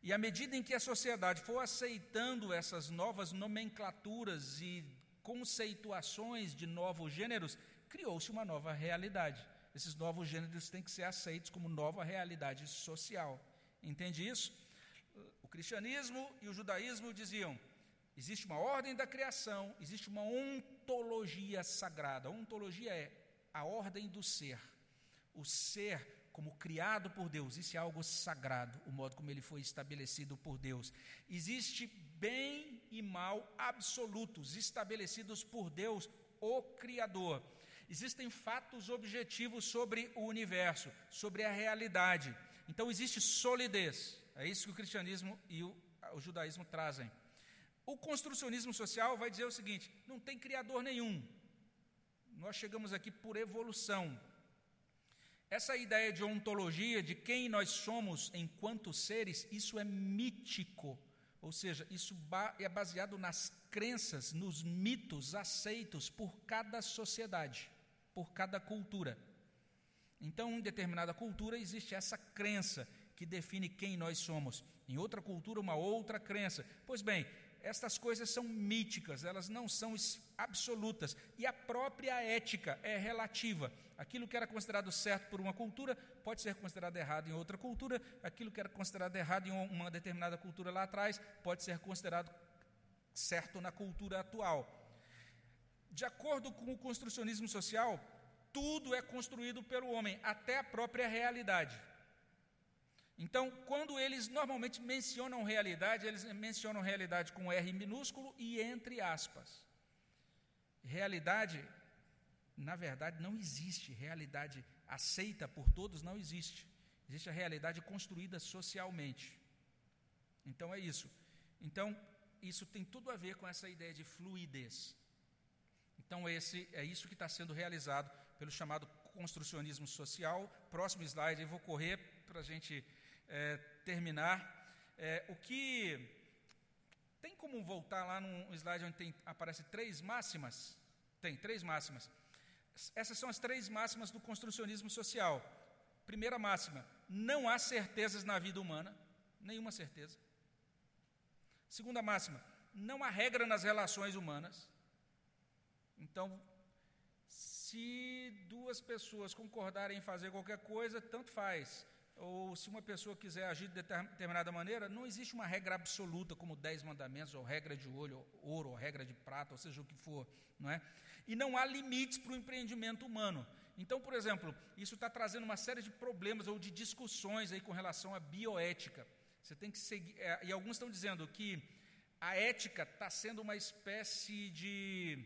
E à medida em que a sociedade for aceitando essas novas nomenclaturas e conceituações de novos gêneros, criou-se uma nova realidade. Esses novos gêneros têm que ser aceitos como nova realidade social. Entende isso? O cristianismo e o judaísmo diziam: existe uma ordem da criação, existe uma ontologia sagrada. A ontologia é a ordem do ser. O ser como criado por Deus, isso é algo sagrado, o modo como ele foi estabelecido por Deus. Existe bem e mal absolutos estabelecidos por Deus, o Criador. Existem fatos objetivos sobre o universo, sobre a realidade. Então existe solidez. É isso que o cristianismo e o, o judaísmo trazem. O construcionismo social vai dizer o seguinte: não tem criador nenhum. Nós chegamos aqui por evolução. Essa ideia de ontologia, de quem nós somos enquanto seres, isso é mítico. Ou seja, isso é baseado nas crenças, nos mitos aceitos por cada sociedade, por cada cultura. Então, em determinada cultura existe essa crença que define quem nós somos. Em outra cultura, uma outra crença. Pois bem, estas coisas são míticas, elas não são absolutas. E a própria ética é relativa. Aquilo que era considerado certo por uma cultura pode ser considerado errado em outra cultura. Aquilo que era considerado errado em uma determinada cultura lá atrás pode ser considerado certo na cultura atual. De acordo com o construcionismo social, tudo é construído pelo homem, até a própria realidade. Então, quando eles normalmente mencionam realidade, eles mencionam realidade com R minúsculo e entre aspas. Realidade, na verdade, não existe. Realidade aceita por todos não existe. Existe a realidade construída socialmente. Então é isso. Então, isso tem tudo a ver com essa ideia de fluidez. Então, esse é isso que está sendo realizado pelo chamado construcionismo social. Próximo slide, eu vou correr para a gente é, terminar. É, o que tem como voltar lá num slide onde tem, aparece três máximas? Tem três máximas. Essas são as três máximas do construcionismo social. Primeira máxima: não há certezas na vida humana, nenhuma certeza. Segunda máxima: não há regra nas relações humanas. Então, se duas pessoas concordarem em fazer qualquer coisa, tanto faz ou se uma pessoa quiser agir de determinada maneira, não existe uma regra absoluta como dez mandamentos, ou regra de olho, ouro, ou regra de prata, ou seja o que for, não é? E não há limites para o empreendimento humano. Então, por exemplo, isso está trazendo uma série de problemas ou de discussões aí com relação à bioética. Você tem que seguir, é, e alguns estão dizendo que a ética está sendo uma espécie de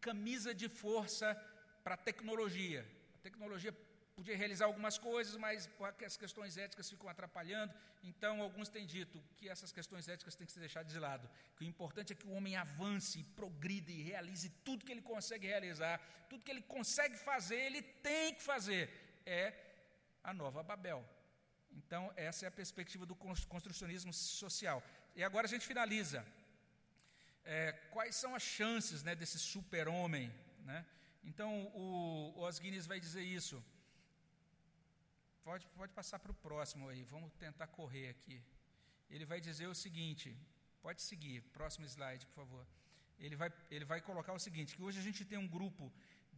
camisa de força para a tecnologia. A tecnologia podia realizar algumas coisas, mas as questões éticas ficam atrapalhando. Então, alguns têm dito que essas questões éticas têm que ser deixadas de lado. Que o importante é que o homem avance, progrida e realize tudo que ele consegue realizar, tudo que ele consegue fazer, ele tem que fazer. É a nova Babel. Então, essa é a perspectiva do construcionismo social. E agora a gente finaliza. É, quais são as chances né, desse super-homem? Né? Então, o, o Os Guinness vai dizer isso. Pode, pode passar para o próximo aí, vamos tentar correr aqui. Ele vai dizer o seguinte: pode seguir, próximo slide, por favor. Ele vai, ele vai colocar o seguinte: que hoje a gente tem um grupo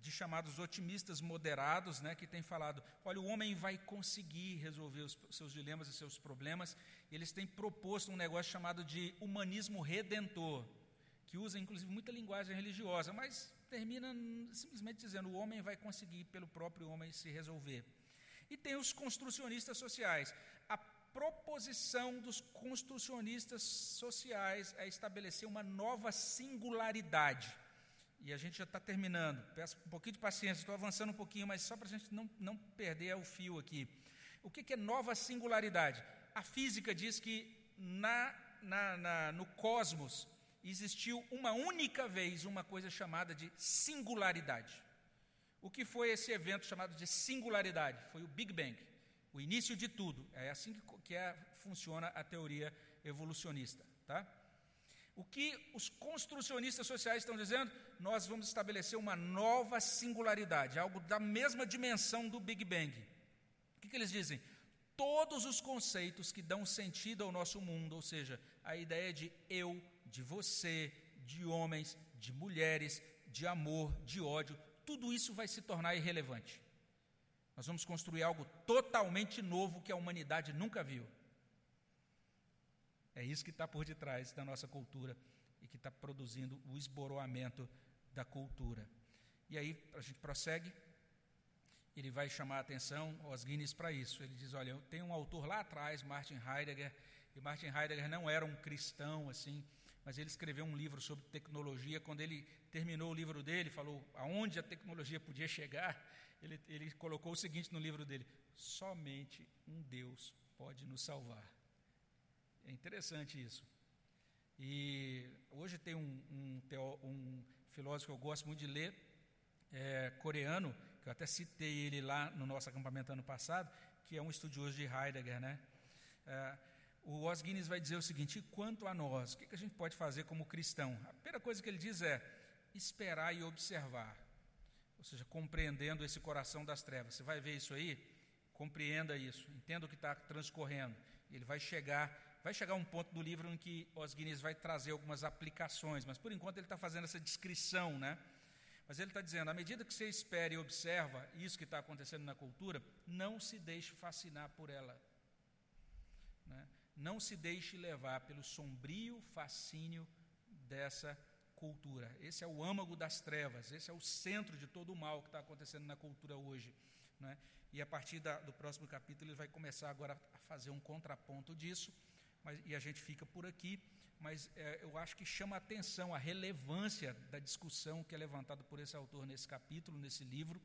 de chamados otimistas moderados, né, que tem falado, olha, o homem vai conseguir resolver os seus dilemas e seus problemas. Eles têm proposto um negócio chamado de humanismo redentor, que usa inclusive muita linguagem religiosa, mas termina simplesmente dizendo o homem vai conseguir pelo próprio homem se resolver. E tem os construcionistas sociais. A proposição dos construcionistas sociais é estabelecer uma nova singularidade. E a gente já está terminando. Peço um pouquinho de paciência, estou avançando um pouquinho, mas só para a gente não, não perder o fio aqui. O que, que é nova singularidade? A física diz que na, na, na, no cosmos existiu uma única vez uma coisa chamada de singularidade. O que foi esse evento chamado de singularidade? Foi o Big Bang, o início de tudo. É assim que, que é, funciona a teoria evolucionista. Tá? O que os construcionistas sociais estão dizendo? Nós vamos estabelecer uma nova singularidade, algo da mesma dimensão do Big Bang. O que, que eles dizem? Todos os conceitos que dão sentido ao nosso mundo, ou seja, a ideia de eu, de você, de homens, de mulheres, de amor, de ódio, tudo isso vai se tornar irrelevante. Nós vamos construir algo totalmente novo que a humanidade nunca viu. É isso que está por detrás da nossa cultura e que está produzindo o esboroamento da cultura. E aí a gente prossegue, ele vai chamar a atenção aos Guinness para isso. Ele diz: Olha, tem um autor lá atrás, Martin Heidegger, e Martin Heidegger não era um cristão assim, mas ele escreveu um livro sobre tecnologia. Quando ele terminou o livro dele, falou aonde a tecnologia podia chegar, ele, ele colocou o seguinte no livro dele: somente um Deus pode nos salvar. É interessante isso. E hoje tem um, um, um filósofo que eu gosto muito de ler, é, coreano, que eu até citei ele lá no nosso acampamento ano passado, que é um estudioso de Heidegger, né? É, o Os Guinness vai dizer o seguinte: quanto a nós, o que, a gente pode fazer como cristão? A primeira coisa que ele diz é esperar e observar, ou seja, compreendendo esse coração das trevas. Você vai ver isso aí, compreenda isso, entenda o que está transcorrendo. Ele vai chegar, vai chegar um ponto do livro em que Os Guinness vai trazer algumas aplicações, mas por enquanto ele está fazendo essa descrição, né? Mas ele está dizendo, à medida que você espera e observa isso que está acontecendo na cultura, não se deixe fascinar por ela. Não se deixe levar pelo sombrio fascínio dessa cultura. Esse é o âmago das trevas, esse é o centro de todo o mal que está acontecendo na cultura hoje. Né? E a partir da, do próximo capítulo ele vai começar agora a fazer um contraponto disso, mas, e a gente fica por aqui mas é, eu acho que chama a atenção a relevância da discussão que é levantada por esse autor nesse capítulo, nesse livro,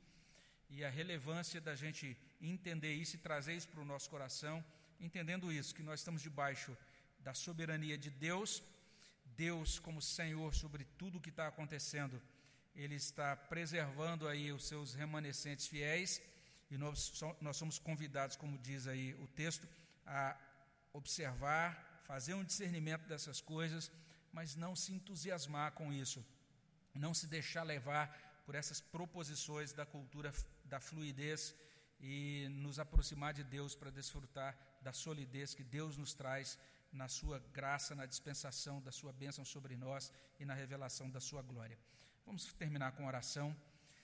e a relevância da gente entender isso e trazer isso para o nosso coração, entendendo isso, que nós estamos debaixo da soberania de Deus, Deus como Senhor sobre tudo o que está acontecendo, Ele está preservando aí os seus remanescentes fiéis, e nós, nós somos convidados, como diz aí o texto, a observar, fazer um discernimento dessas coisas, mas não se entusiasmar com isso, não se deixar levar por essas proposições da cultura da fluidez e nos aproximar de Deus para desfrutar da solidez que Deus nos traz na sua graça, na dispensação da sua bênção sobre nós e na revelação da sua glória. Vamos terminar com oração.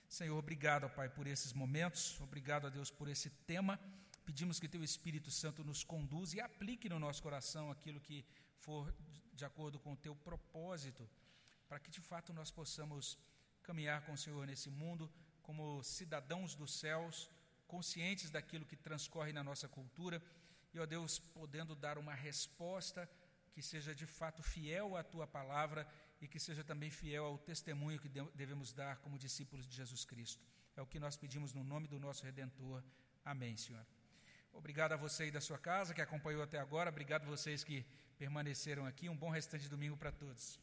Senhor, obrigado, Pai, por esses momentos, obrigado a Deus por esse tema. Pedimos que Teu Espírito Santo nos conduza e aplique no nosso coração aquilo que for de acordo com o Teu propósito, para que de fato nós possamos caminhar com o Senhor nesse mundo como cidadãos dos céus, conscientes daquilo que transcorre na nossa cultura e, ó Deus, podendo dar uma resposta que seja de fato fiel à Tua palavra e que seja também fiel ao testemunho que devemos dar como discípulos de Jesus Cristo. É o que nós pedimos no nome do nosso Redentor. Amém, Senhor. Obrigado a você aí da sua casa que acompanhou até agora. Obrigado a vocês que permaneceram aqui. Um bom restante de domingo para todos.